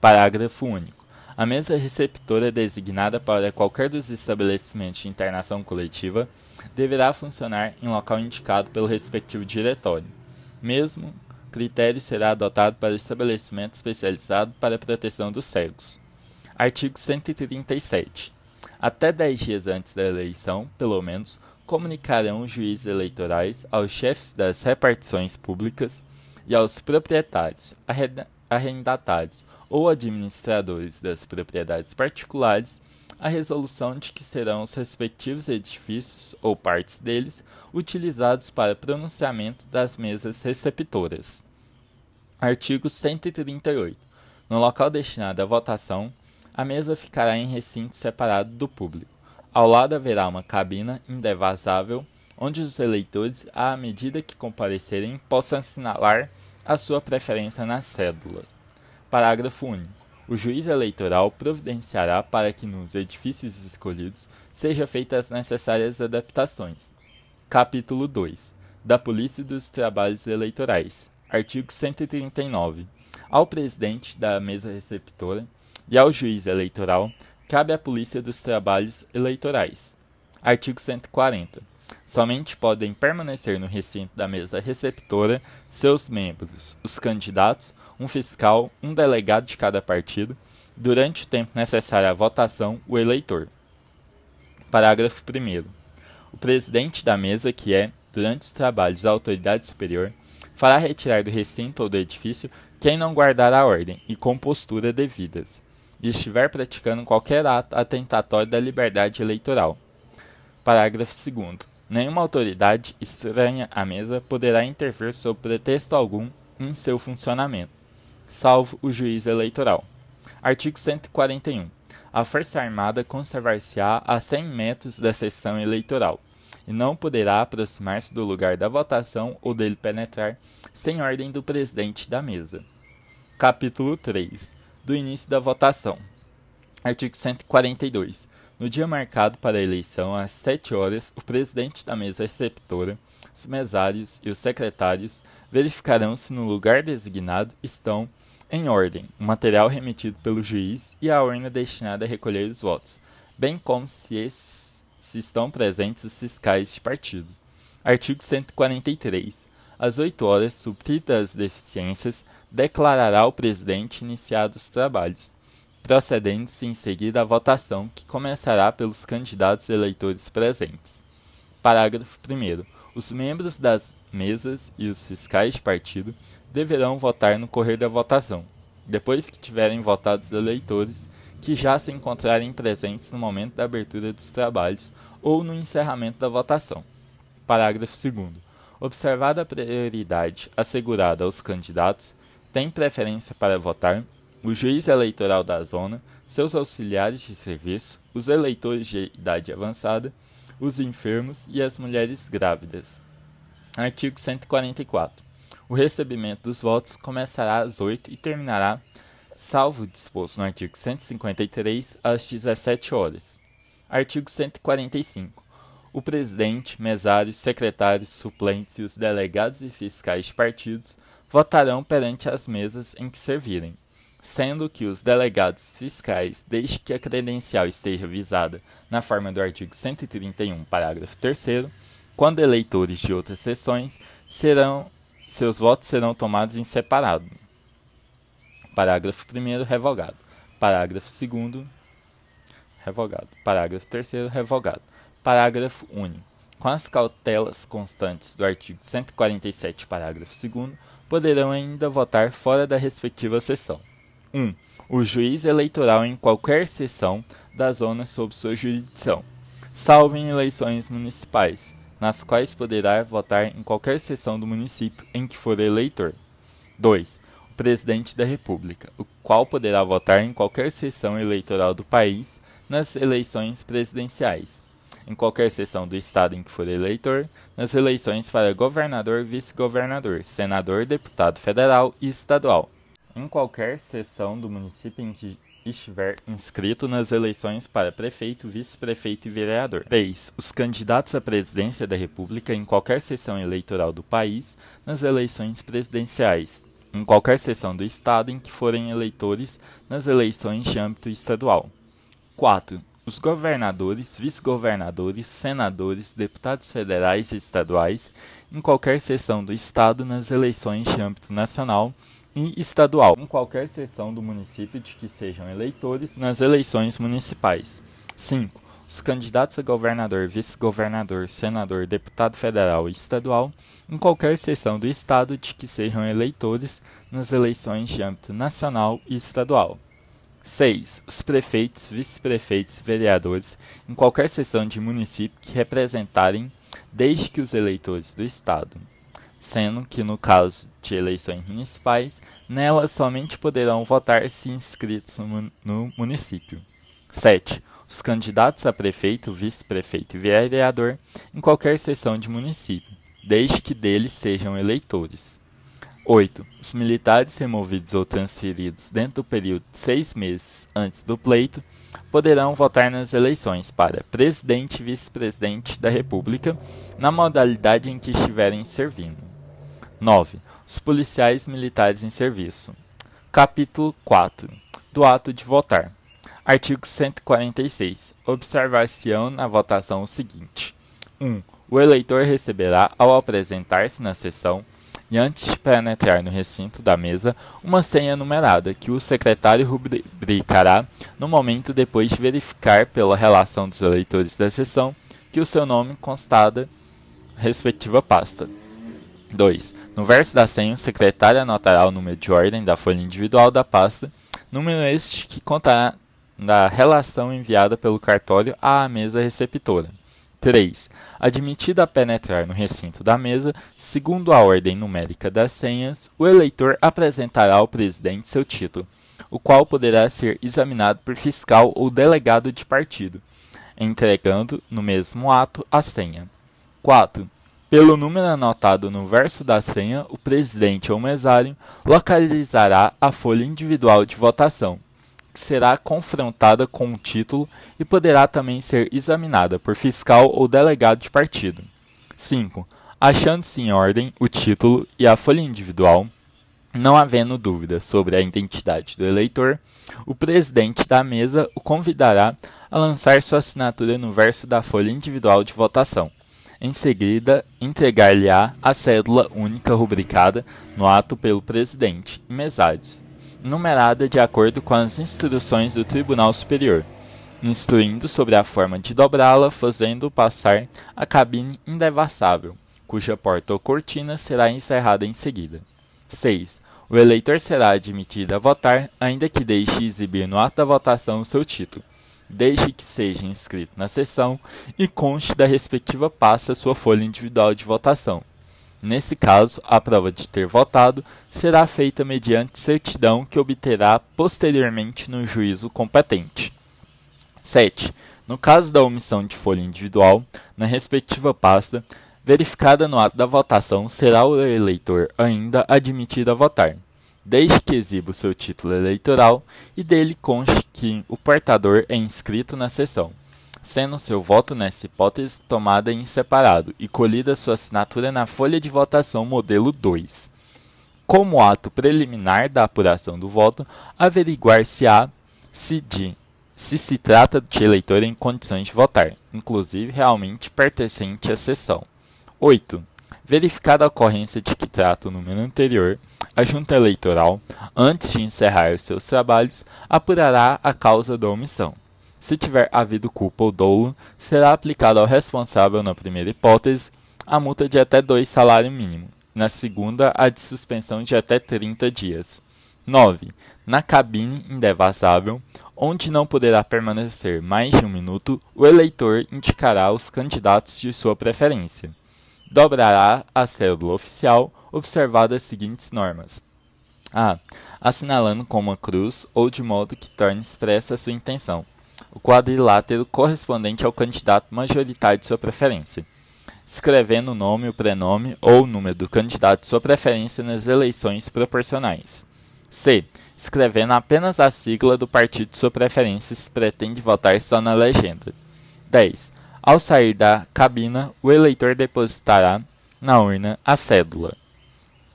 Parágrafo único. A mesa receptora designada para qualquer dos estabelecimentos de internação coletiva deverá funcionar em local indicado pelo respectivo diretório. Mesmo critério será adotado para estabelecimento especializado para a proteção dos cegos. Artigo 137. Até dez dias antes da eleição, pelo menos, comunicarão os juízes eleitorais aos chefes das repartições públicas e aos proprietários, arrendatários ou administradores das propriedades particulares a resolução de que serão os respectivos edifícios ou partes deles utilizados para pronunciamento das mesas receptoras. Artigo 138. No local destinado à votação, a mesa ficará em recinto separado do público. Ao lado haverá uma cabina indevasável, onde os eleitores, à medida que comparecerem, possam assinalar a sua preferência na cédula. Parágrafo único. O juiz eleitoral providenciará para que nos edifícios escolhidos sejam feitas as necessárias adaptações. Capítulo 2 da Polícia dos Trabalhos Eleitorais. Artigo 139. Ao presidente da mesa receptora e ao juiz eleitoral cabe a Polícia dos Trabalhos Eleitorais. Artigo 140. Somente podem permanecer no recinto da mesa receptora seus membros, os candidatos, um fiscal, um delegado de cada partido, durante o tempo necessário à votação, o eleitor. Parágrafo 1. O presidente da mesa, que é, durante os trabalhos da autoridade superior, fará retirar do recinto ou do edifício quem não guardar a ordem e compostura devidas, e estiver praticando qualquer ato atentatório da liberdade eleitoral. Parágrafo 2. Nenhuma autoridade estranha à mesa poderá intervir sob pretexto algum em seu funcionamento salvo o juiz eleitoral. Artigo 141. A Força Armada conservar-se-á a 100 metros da sessão eleitoral e não poderá aproximar-se do lugar da votação ou dele penetrar sem ordem do presidente da mesa. Capítulo 3. Do início da votação. Artigo 142. No dia marcado para a eleição, às 7 horas, o presidente da mesa receptora, os mesários e os secretários verificarão se no lugar designado estão em ordem, o material remetido pelo juiz e a urna destinada a recolher os votos, bem como se, esses, se estão presentes os fiscais de partido. Artigo 143. Às 8 horas, supridas as deficiências, declarará o presidente iniciados os trabalhos, procedendo-se em seguida a votação, que começará pelos candidatos eleitores presentes. Parágrafo 1. Os membros das mesas e os fiscais de partido deverão votar no correr da votação, depois que tiverem votado os eleitores que já se encontrarem presentes no momento da abertura dos trabalhos ou no encerramento da votação. Parágrafo 2. Observada a prioridade assegurada aos candidatos, tem preferência para votar o juiz eleitoral da zona, seus auxiliares de serviço, os eleitores de idade avançada, os enfermos e as mulheres grávidas. Artigo 144. O recebimento dos votos começará às 8 e terminará, salvo disposto no artigo 153, às 17 horas. Artigo 145. O presidente, mesários, secretários, suplentes e os delegados e fiscais de partidos votarão perante as mesas em que servirem, sendo que os delegados fiscais, desde que a credencial esteja visada na forma do artigo 131, parágrafo 3 quando eleitores de outras sessões, serão seus votos serão tomados em separado. Parágrafo 1 revogado. Parágrafo 2 revogado. Parágrafo 3 revogado. Parágrafo único. Com as cautelas constantes do artigo 147, parágrafo 2 poderão ainda votar fora da respectiva sessão. 1. Um, o juiz eleitoral em qualquer sessão da zona sob sua jurisdição, salvo em eleições municipais, nas quais poderá votar em qualquer seção do município em que for eleitor. 2. O Presidente da República, o qual poderá votar em qualquer seção eleitoral do país nas eleições presidenciais, em qualquer seção do estado em que for eleitor, nas eleições para governador, vice-governador, senador, deputado federal e estadual, em qualquer seção do município em que estiver inscrito nas eleições para prefeito, vice-prefeito e vereador. 3. Os candidatos à presidência da República em qualquer sessão eleitoral do país nas eleições presidenciais, em qualquer sessão do Estado em que forem eleitores nas eleições de âmbito estadual. 4. Os governadores, vice-governadores, senadores, deputados federais e estaduais em qualquer sessão do Estado nas eleições de âmbito nacional e estadual, em qualquer sessão do município de que sejam eleitores nas eleições municipais. 5. Os candidatos a governador, vice-governador, senador, deputado federal e estadual em qualquer sessão do Estado de que sejam eleitores nas eleições de âmbito nacional e estadual. 6. Os prefeitos, vice-prefeitos vereadores em qualquer sessão de município que representarem desde que os eleitores do Estado, sendo que no caso de eleições municipais, nelas somente poderão votar se inscritos no, no município. 7. Os candidatos a prefeito, vice-prefeito e vereador em qualquer sessão de município, desde que deles sejam eleitores. 8. Os militares removidos ou transferidos dentro do período de seis meses antes do pleito poderão votar nas eleições para presidente e vice-presidente da República na modalidade em que estiverem servindo. 9. Os policiais militares em serviço. Capítulo 4 do ato de votar. Artigo 146. Observar-se-ão na votação o seguinte: 1. O eleitor receberá, ao apresentar-se na sessão, e antes de penetrar no recinto da mesa, uma senha numerada que o secretário rubricará no momento depois de verificar pela relação dos eleitores da sessão que o seu nome constada respectiva pasta. 2. No verso da senha, o secretário anotará o número de ordem da folha individual da pasta, número este que contará da relação enviada pelo cartório à mesa receptora. 3. Admitido a penetrar no recinto da mesa, segundo a ordem numérica das senhas, o eleitor apresentará ao presidente seu título, o qual poderá ser examinado por fiscal ou delegado de partido, entregando, no mesmo ato, a senha. 4. Pelo número anotado no verso da senha, o presidente ou mesário localizará a folha individual de votação, será confrontada com o título e poderá também ser examinada por fiscal ou delegado de partido. 5. Achando-se em ordem o título e a folha individual, não havendo dúvida sobre a identidade do eleitor, o presidente da mesa o convidará a lançar sua assinatura no verso da folha individual de votação. Em seguida, entregar-lhe-á a cédula única rubricada no ato pelo presidente e numerada de acordo com as instruções do Tribunal Superior, instruindo sobre a forma de dobrá-la, fazendo passar a cabine indevassável, cuja porta ou cortina será encerrada em seguida. 6. O eleitor será admitido a votar, ainda que deixe exibir no ato da votação o seu título, desde que seja inscrito na sessão e conste da respectiva pasta sua folha individual de votação Nesse caso, a prova de ter votado será feita mediante certidão que obterá posteriormente no juízo competente. 7. No caso da omissão de folha individual, na respectiva pasta, verificada no ato da votação, será o eleitor ainda admitido a votar, desde que exiba o seu título eleitoral e dele conste que o portador é inscrito na sessão sendo seu voto nessa hipótese tomada em separado e colhida sua assinatura na folha de votação modelo 2. Como ato preliminar da apuração do voto, averiguar-se-á se, de, se se trata de eleitor em condições de votar, inclusive realmente pertencente à sessão. 8. Verificada a ocorrência de que trata o número anterior, a Junta Eleitoral, antes de encerrar os seus trabalhos, apurará a causa da omissão. Se tiver havido culpa ou dolo, será aplicado ao responsável na primeira hipótese a multa de até dois salários mínimos, na segunda a de suspensão de até 30 dias. 9. Na cabine indevassável, onde não poderá permanecer mais de um minuto, o eleitor indicará os candidatos de sua preferência. Dobrará a cédula oficial, observadas as seguintes normas. A. Assinalando com uma cruz ou de modo que torne expressa sua intenção o quadrilátero correspondente ao candidato majoritário de sua preferência, escrevendo o nome, o prenome ou o número do candidato de sua preferência nas eleições proporcionais. C. escrevendo apenas a sigla do partido de sua preferência se pretende votar só na legenda. 10. Ao sair da cabina, o eleitor depositará na urna a cédula.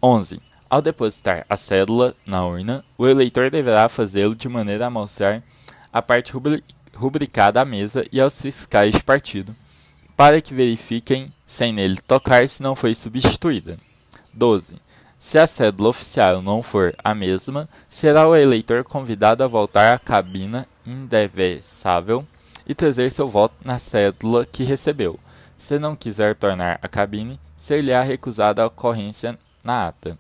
11. Ao depositar a cédula na urna, o eleitor deverá fazê-lo de maneira a mostrar a parte rubricada à mesa e aos fiscais de partido, para que verifiquem, sem nele tocar, se não foi substituída. 12. Se a cédula oficial não for a mesma, será o eleitor convidado a voltar à cabina indevessável e trazer seu voto na cédula que recebeu. Se não quiser tornar a cabine, ser-lhe-á recusada a ocorrência na ata,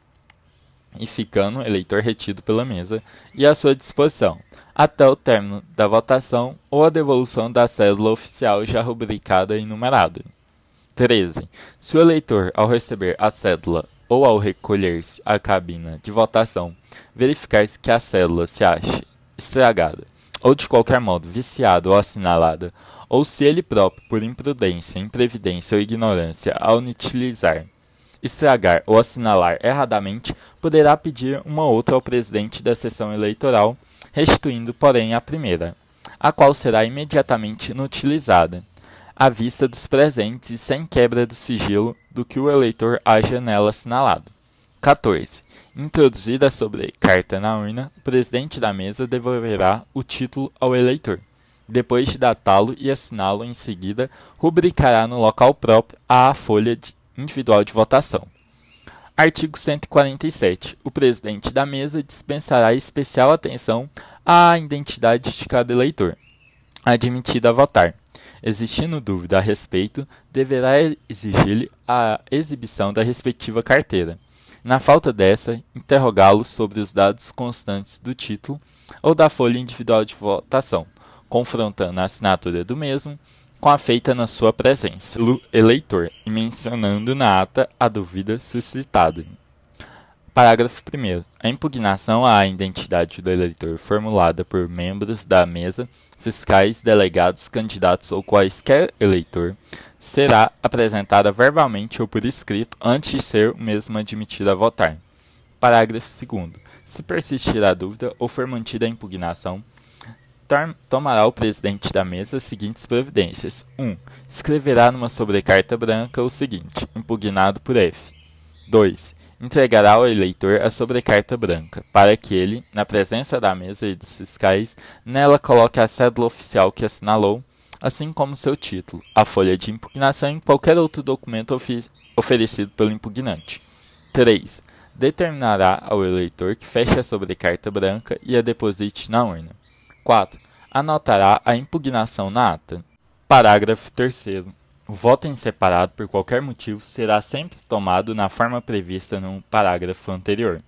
e ficando eleitor retido pela mesa e à sua disposição, até o término da votação ou a devolução da cédula oficial já rubricada e numerada. 13. Se o eleitor, ao receber a cédula ou ao recolher-se à cabina de votação, verificar que a cédula se ache estragada, ou de qualquer modo viciada ou assinalada, ou se ele próprio, por imprudência, imprevidência ou ignorância, ao utilizar, estragar ou assinalar erradamente, poderá pedir uma outra ao presidente da sessão eleitoral, restituindo, porém, a primeira, a qual será imediatamente inutilizada, à vista dos presentes e sem quebra do sigilo do que o eleitor haja nela assinalado. 14. Introduzida a sobrecarta na urna, o presidente da mesa devolverá o título ao eleitor. Depois de datá-lo e assiná-lo em seguida, rubricará no local próprio a folha de individual de votação. Artigo 147. O presidente da mesa dispensará especial atenção à identidade de cada eleitor, admitido a votar, Existindo dúvida a respeito, deverá exigir-lhe a exibição da respectiva carteira. Na falta dessa, interrogá-lo sobre os dados constantes do título ou da folha individual de votação, confrontando a assinatura do mesmo com a feita na sua presença, eleitor, e mencionando na ata a dúvida suscitada. Parágrafo 1. A impugnação à identidade do eleitor formulada por membros da mesa fiscais, delegados, candidatos ou quaisquer eleitor, será apresentada verbalmente ou por escrito antes de ser o mesmo admitido a votar. Parágrafo 2. Se persistir a dúvida ou for mantida a impugnação, tomará o presidente da mesa as seguintes providências: 1. Um, escreverá numa sobrecarta branca o seguinte: impugnado por F. 2 entregará ao eleitor a sobrecarta branca, para que ele, na presença da mesa e dos fiscais, nela coloque a cédula oficial que assinalou, assim como seu título, a folha de impugnação e qualquer outro documento oferecido pelo impugnante. 3. Determinará ao eleitor que feche a sobrecarta branca e a deposite na urna. 4. Anotará a impugnação na ata. Parágrafo 3 o voto em separado por qualquer motivo será sempre tomado na forma prevista no parágrafo anterior.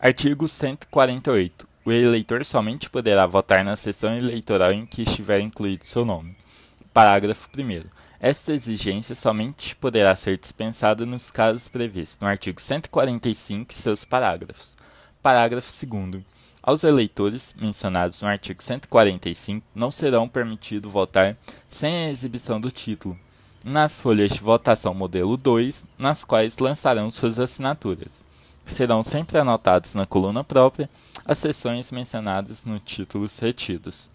Artigo 148. O eleitor somente poderá votar na sessão eleitoral em que estiver incluído seu nome. Parágrafo 1. Esta exigência somente poderá ser dispensada nos casos previstos no artigo 145 e seus parágrafos. Parágrafo 2. Aos eleitores mencionados no artigo 145 não serão permitido votar sem a exibição do título, nas folhas de votação modelo 2, nas quais lançarão suas assinaturas. Serão sempre anotadas na coluna própria as sessões mencionadas nos títulos retidos.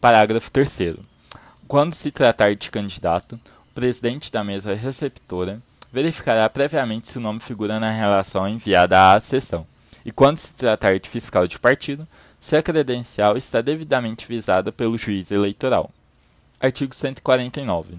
Parágrafo 3. Quando se tratar de candidato, o presidente da mesa receptora verificará previamente se o nome figura na relação enviada à sessão, e quando se tratar de fiscal de partido, se a credencial está devidamente visada pelo juiz eleitoral. Artigo 149.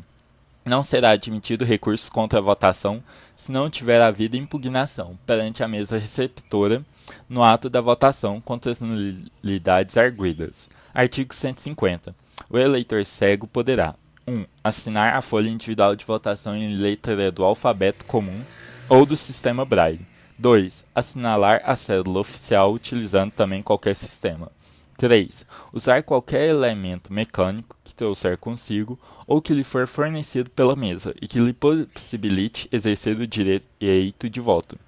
Não será admitido recurso contra a votação se não tiver havido impugnação perante a mesa receptora no ato da votação contra as nulidades arguidas. Artigo 150. O eleitor cego poderá 1. Um, assinar a folha individual de votação em letra do alfabeto comum ou do sistema Braille. 2. Assinalar a cédula oficial utilizando também qualquer sistema. 3. Usar qualquer elemento mecânico que trouxer consigo ou que lhe for fornecido pela mesa e que lhe possibilite exercer o direito de voto.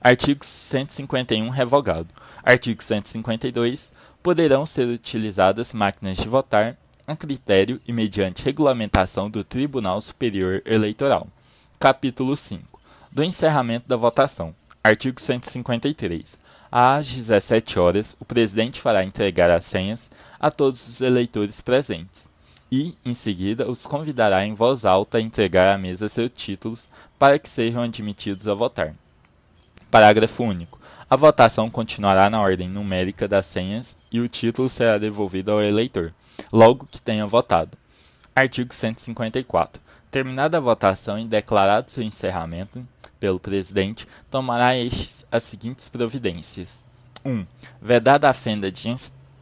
Artigo 151 revogado. Artigo 152. Poderão ser utilizadas máquinas de votar a critério e mediante regulamentação do Tribunal Superior Eleitoral. Capítulo 5. Do encerramento da votação. Artigo 153 Às 17 horas, o presidente fará entregar as senhas a todos os eleitores presentes e, em seguida, os convidará em voz alta a entregar à mesa seus títulos para que sejam admitidos a votar. Parágrafo único. A votação continuará na ordem numérica das senhas e o título será devolvido ao eleitor, logo que tenha votado. Artigo 154. Terminada a votação e declarado seu encerramento pelo presidente, tomará estes as seguintes providências: 1. Um, vedada a fenda de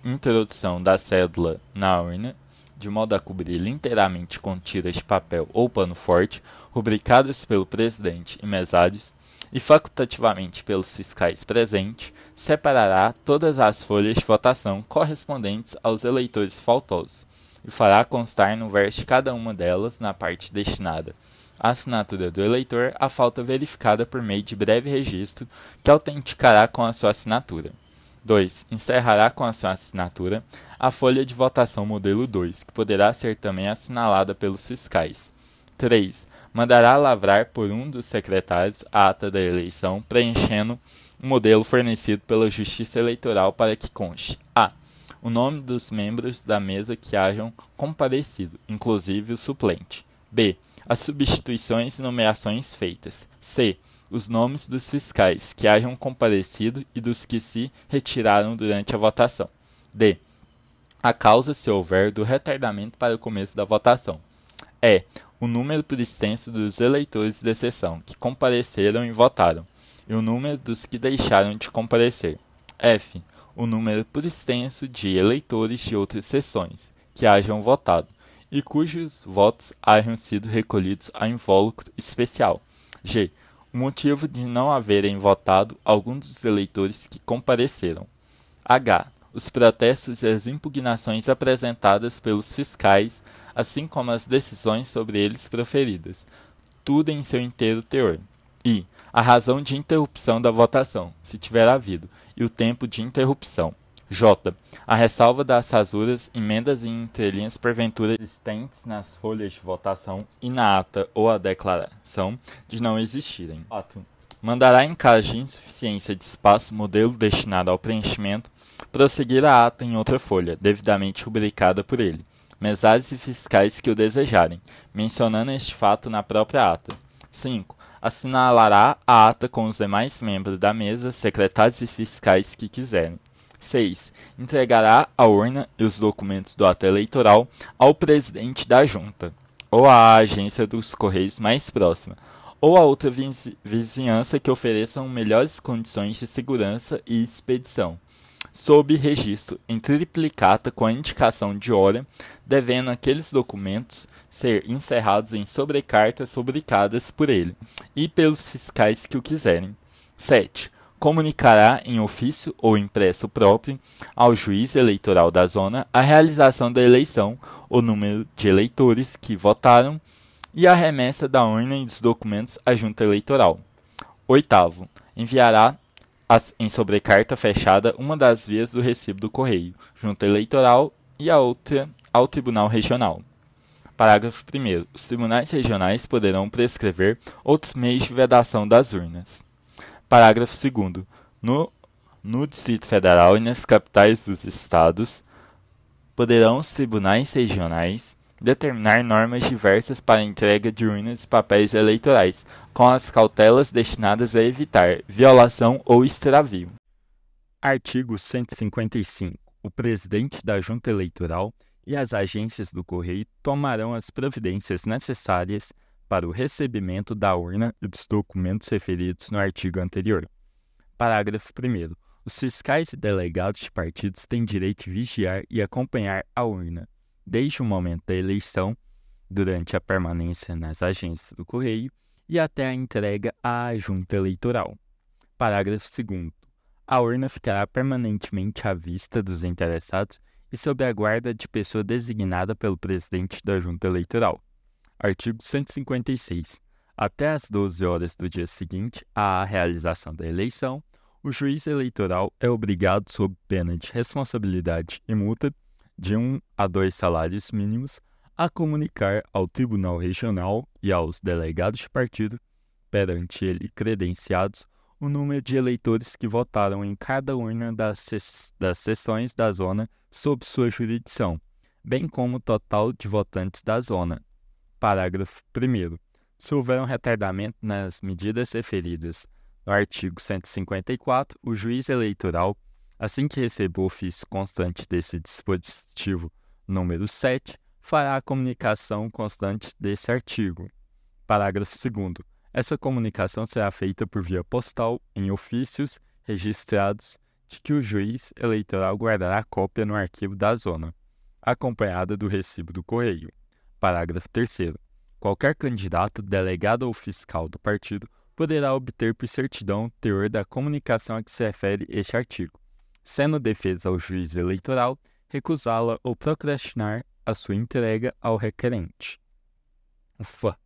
introdução da cédula na urna, de modo a cobrir inteiramente com tiras de papel ou pano forte, rubricadas pelo presidente e mesários, e facultativamente pelos fiscais presentes, separará todas as folhas de votação correspondentes aos eleitores faltosos e fará constar no verso de cada uma delas, na parte destinada à assinatura do eleitor, a falta verificada por meio de breve registro que autenticará com a sua assinatura. 2. Encerrará com a sua assinatura a folha de votação modelo 2, que poderá ser também assinalada pelos fiscais. 3 mandará lavrar por um dos secretários a ata da eleição, preenchendo o modelo fornecido pela Justiça Eleitoral para que conste a. O nome dos membros da mesa que hajam comparecido, inclusive o suplente. B. As substituições e nomeações feitas. C. Os nomes dos fiscais que hajam comparecido e dos que se retiraram durante a votação. D. A causa, se houver, do retardamento para o começo da votação. E o número por extenso dos eleitores de sessão que compareceram e votaram, e o número dos que deixaram de comparecer. F. O número por extenso de eleitores de outras sessões que hajam votado e cujos votos hajam sido recolhidos a invólucro especial. G. O motivo de não haverem votado algum dos eleitores que compareceram. H. Os protestos e as impugnações apresentadas pelos fiscais assim como as decisões sobre eles proferidas, tudo em seu inteiro teor. E a razão de interrupção da votação, se tiver havido, e o tempo de interrupção. J. A ressalva das rasuras, emendas e entrelinhas porventura existentes nas folhas de votação e na ata ou a declaração de não existirem. 4. Mandará em caso de insuficiência de espaço modelo destinado ao preenchimento, prosseguir a ata em outra folha, devidamente rubricada por ele mesários e fiscais que o desejarem, mencionando este fato na própria ata. 5. Assinalará a ata com os demais membros da mesa, secretários e fiscais que quiserem. 6. Entregará a urna e os documentos do ato eleitoral ao presidente da junta, ou à agência dos Correios mais próxima, ou a outra vizinhança que ofereçam melhores condições de segurança e expedição sob registro em triplicata com a indicação de hora, devendo aqueles documentos ser encerrados em sobrecartas rubricadas por ele e pelos fiscais que o quiserem. 7. Comunicará em ofício ou impresso próprio ao juiz eleitoral da zona a realização da eleição, o número de eleitores que votaram e a remessa da urna e dos documentos à junta eleitoral. 8. Enviará em sobrecarta fechada uma das vias do recibo do correio, junta eleitoral e a outra ao Tribunal Regional. Parágrafo 1. Os tribunais regionais poderão prescrever outros meios de vedação das urnas. Parágrafo 2. No, no Distrito Federal e nas capitais dos estados, poderão os tribunais regionais determinar normas diversas para a entrega de urnas e papéis eleitorais, com as cautelas destinadas a evitar violação ou extravio. Artigo 155. O presidente da Junta Eleitoral e as agências do Correio tomarão as providências necessárias para o recebimento da urna e dos documentos referidos no artigo anterior. Parágrafo 1. Os fiscais e delegados de partidos têm direito de vigiar e acompanhar a urna, desde o momento da eleição, durante a permanência nas agências do Correio e até a entrega à junta eleitoral. Parágrafo 2. A urna ficará permanentemente à vista dos interessados e sob a guarda de pessoa designada pelo presidente da junta eleitoral. Artigo 156. Até às 12 horas do dia seguinte à realização da eleição, o juiz eleitoral é obrigado, sob pena de responsabilidade e multa, de um a dois salários mínimos a comunicar ao Tribunal Regional e aos delegados de partido, perante ele credenciados, o número de eleitores que votaram em cada urna das, das sessões da zona sob sua jurisdição, bem como o total de votantes da zona. Parágrafo 1. Se houver um retardamento nas medidas referidas no artigo 154, o juiz eleitoral, assim que receber o ofício constante desse dispositivo número 7, fará a comunicação constante desse artigo. Parágrafo 2. Essa comunicação será feita por via postal em ofícios registrados de que o juiz eleitoral guardará cópia no arquivo da zona, acompanhada do recibo do correio. Parágrafo 3. Qualquer candidato, delegado ou fiscal do partido poderá obter por certidão o teor da comunicação a que se refere este artigo, sendo defesa ao juiz eleitoral recusá-la ou procrastinar a sua entrega ao requerente. Ufa!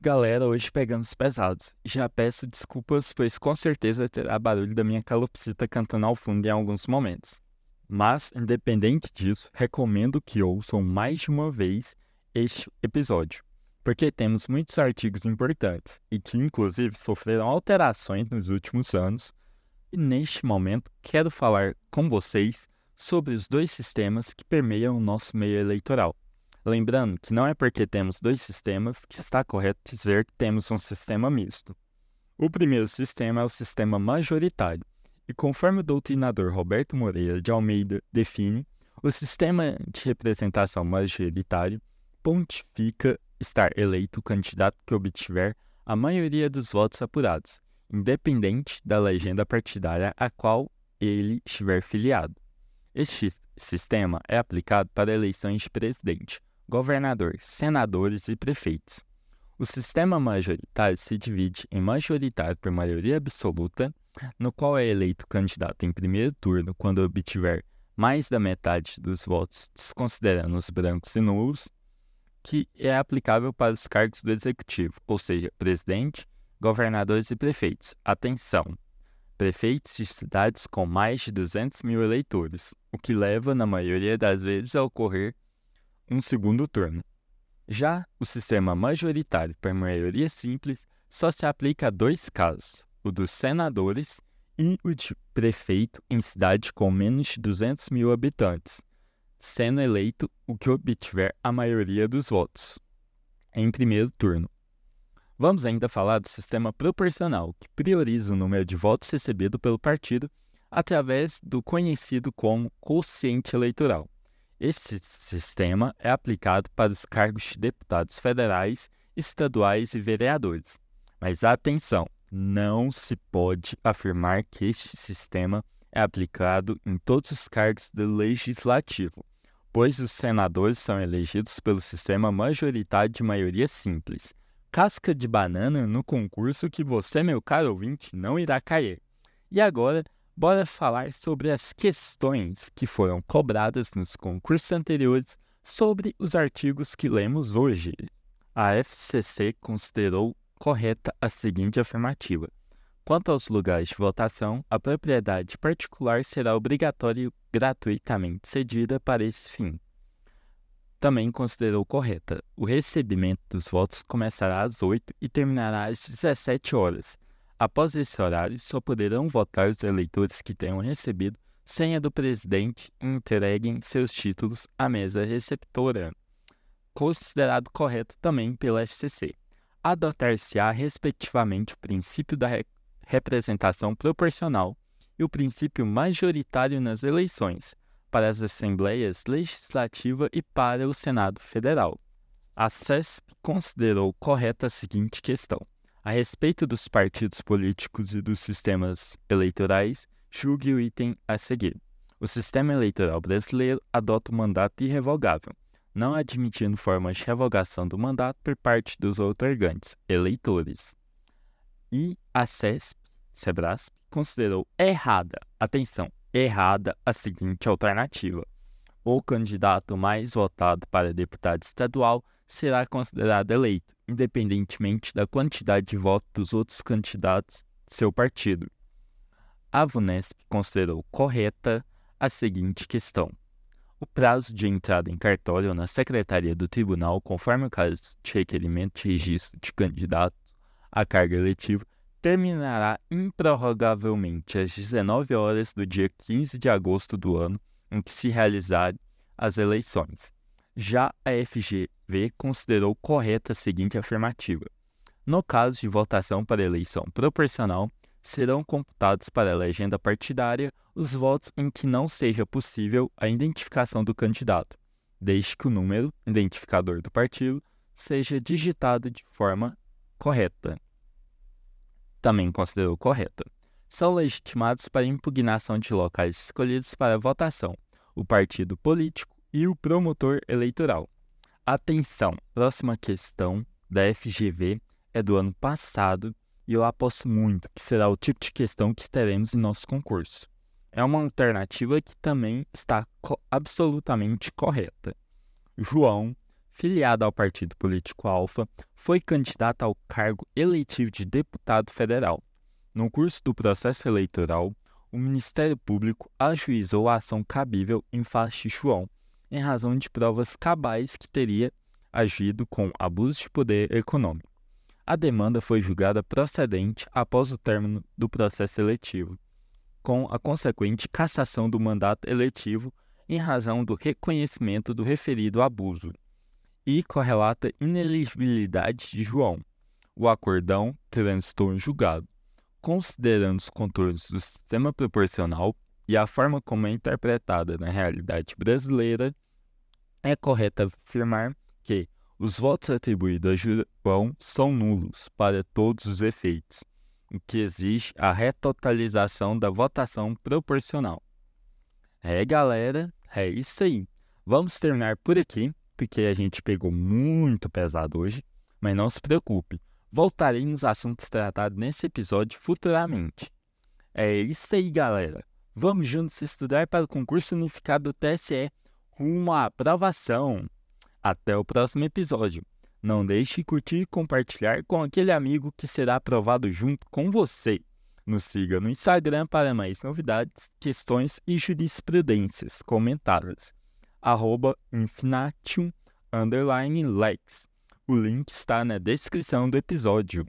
Galera, hoje pegamos pesados. Já peço desculpas, pois com certeza terá barulho da minha calopsita cantando ao fundo em alguns momentos. Mas, independente disso, recomendo que ouçam mais de uma vez este episódio, porque temos muitos artigos importantes e que, inclusive, sofreram alterações nos últimos anos. E neste momento, quero falar com vocês sobre os dois sistemas que permeiam o nosso meio eleitoral. Lembrando que não é porque temos dois sistemas que está correto dizer que temos um sistema misto. O primeiro sistema é o sistema majoritário, e conforme o doutrinador Roberto Moreira de Almeida define, o sistema de representação majoritário pontifica estar eleito o candidato que obtiver a maioria dos votos apurados, independente da legenda partidária a qual ele estiver filiado. Este sistema é aplicado para eleições de presidente, governador, senadores e prefeitos. O sistema majoritário se divide em majoritário por maioria absoluta, no qual é eleito o candidato em primeiro turno quando obtiver mais da metade dos votos, desconsiderando os brancos e nulos, que é aplicável para os cargos do executivo, ou seja, presidente, governadores e prefeitos. Atenção! Prefeitos de cidades com mais de 200 mil eleitores, o que leva, na maioria das vezes, a ocorrer um segundo turno. Já o sistema majoritário por maioria simples só se aplica a dois casos: o dos senadores e o de prefeito em cidade com menos de 200 mil habitantes, sendo eleito o que obtiver a maioria dos votos, em primeiro turno. Vamos ainda falar do sistema proporcional, que prioriza o número de votos recebido pelo partido através do conhecido como quociente eleitoral. Esse sistema é aplicado para os cargos de deputados federais, estaduais e vereadores. Mas atenção, não se pode afirmar que este sistema é aplicado em todos os cargos do legislativo, pois os senadores são elegidos pelo sistema majoritário de maioria simples. Casca de banana no concurso que você, meu caro ouvinte, não irá cair. E agora, bora falar sobre as questões que foram cobradas nos concursos anteriores sobre os artigos que lemos hoje. A FCC considerou correta a seguinte afirmativa: Quanto aos lugares de votação, a propriedade particular será obrigatória e gratuitamente cedida para esse fim. Também considerou correta: o recebimento dos votos começará às 8 e terminará às 17 horas, Após esse horário, só poderão votar os eleitores que tenham recebido senha do presidente e entreguem seus títulos à mesa receptora. Considerado correto também pela FCC. Adotar-se-á, respectivamente, o princípio da representação proporcional e o princípio majoritário nas eleições, para as Assembleias Legislativa e para o Senado Federal. A CESP considerou correta a seguinte questão: a respeito dos partidos políticos e dos sistemas eleitorais, julgue o item a seguir. O sistema eleitoral brasileiro adota o mandato irrevogável, não admitindo formas de revogação do mandato por parte dos outorgantes, eleitores. E a CESP, considerou errada, atenção, errada a seguinte alternativa. O candidato mais votado para deputado estadual será considerado eleito, independentemente da quantidade de votos dos outros candidatos de seu partido. A VUNESP considerou correta a seguinte questão. O prazo de entrada em cartório na secretaria do tribunal, conforme o caso de requerimento de registro de candidato à carga eletiva, terminará improrrogavelmente às 19 horas do dia 15 de agosto do ano em que se realizarem as eleições. Já a FGV considerou correta a seguinte afirmativa: No caso de votação para eleição proporcional, serão computados para a legenda partidária os votos em que não seja possível a identificação do candidato, desde que o número identificador do partido seja digitado de forma correta. Também considerou correta. São legitimados para impugnação de locais escolhidos para votação o partido político e o promotor eleitoral. Atenção, próxima questão da FGV é do ano passado e eu aposto muito que será o tipo de questão que teremos em nosso concurso. É uma alternativa que também está co absolutamente correta. João, filiado ao partido político Alfa, foi candidato ao cargo eletivo de deputado federal. No curso do processo eleitoral, o Ministério Público ajuizou a ação cabível em face de João, em razão de provas cabais que teria agido com abuso de poder econômico. A demanda foi julgada procedente após o término do processo eletivo, com a consequente cassação do mandato eletivo em razão do reconhecimento do referido abuso e correlata ineligibilidade de João. O acordão transitou em julgado, considerando os contornos do sistema proporcional e a forma como é interpretada na realidade brasileira, é correto afirmar que os votos atribuídos a João são nulos para todos os efeitos, o que exige a retotalização da votação proporcional. É, galera, é isso aí. Vamos terminar por aqui, porque a gente pegou muito pesado hoje, mas não se preocupe, voltarei nos assuntos tratados nesse episódio futuramente. É isso aí, galera. Vamos juntos estudar para o concurso unificado do TSE à aprovação. Até o próximo episódio. Não deixe de curtir e compartilhar com aquele amigo que será aprovado junto com você. Nos siga no Instagram para mais novidades, questões e jurisprudências comentadas. Arroba Infinatium, underline likes. O link está na descrição do episódio.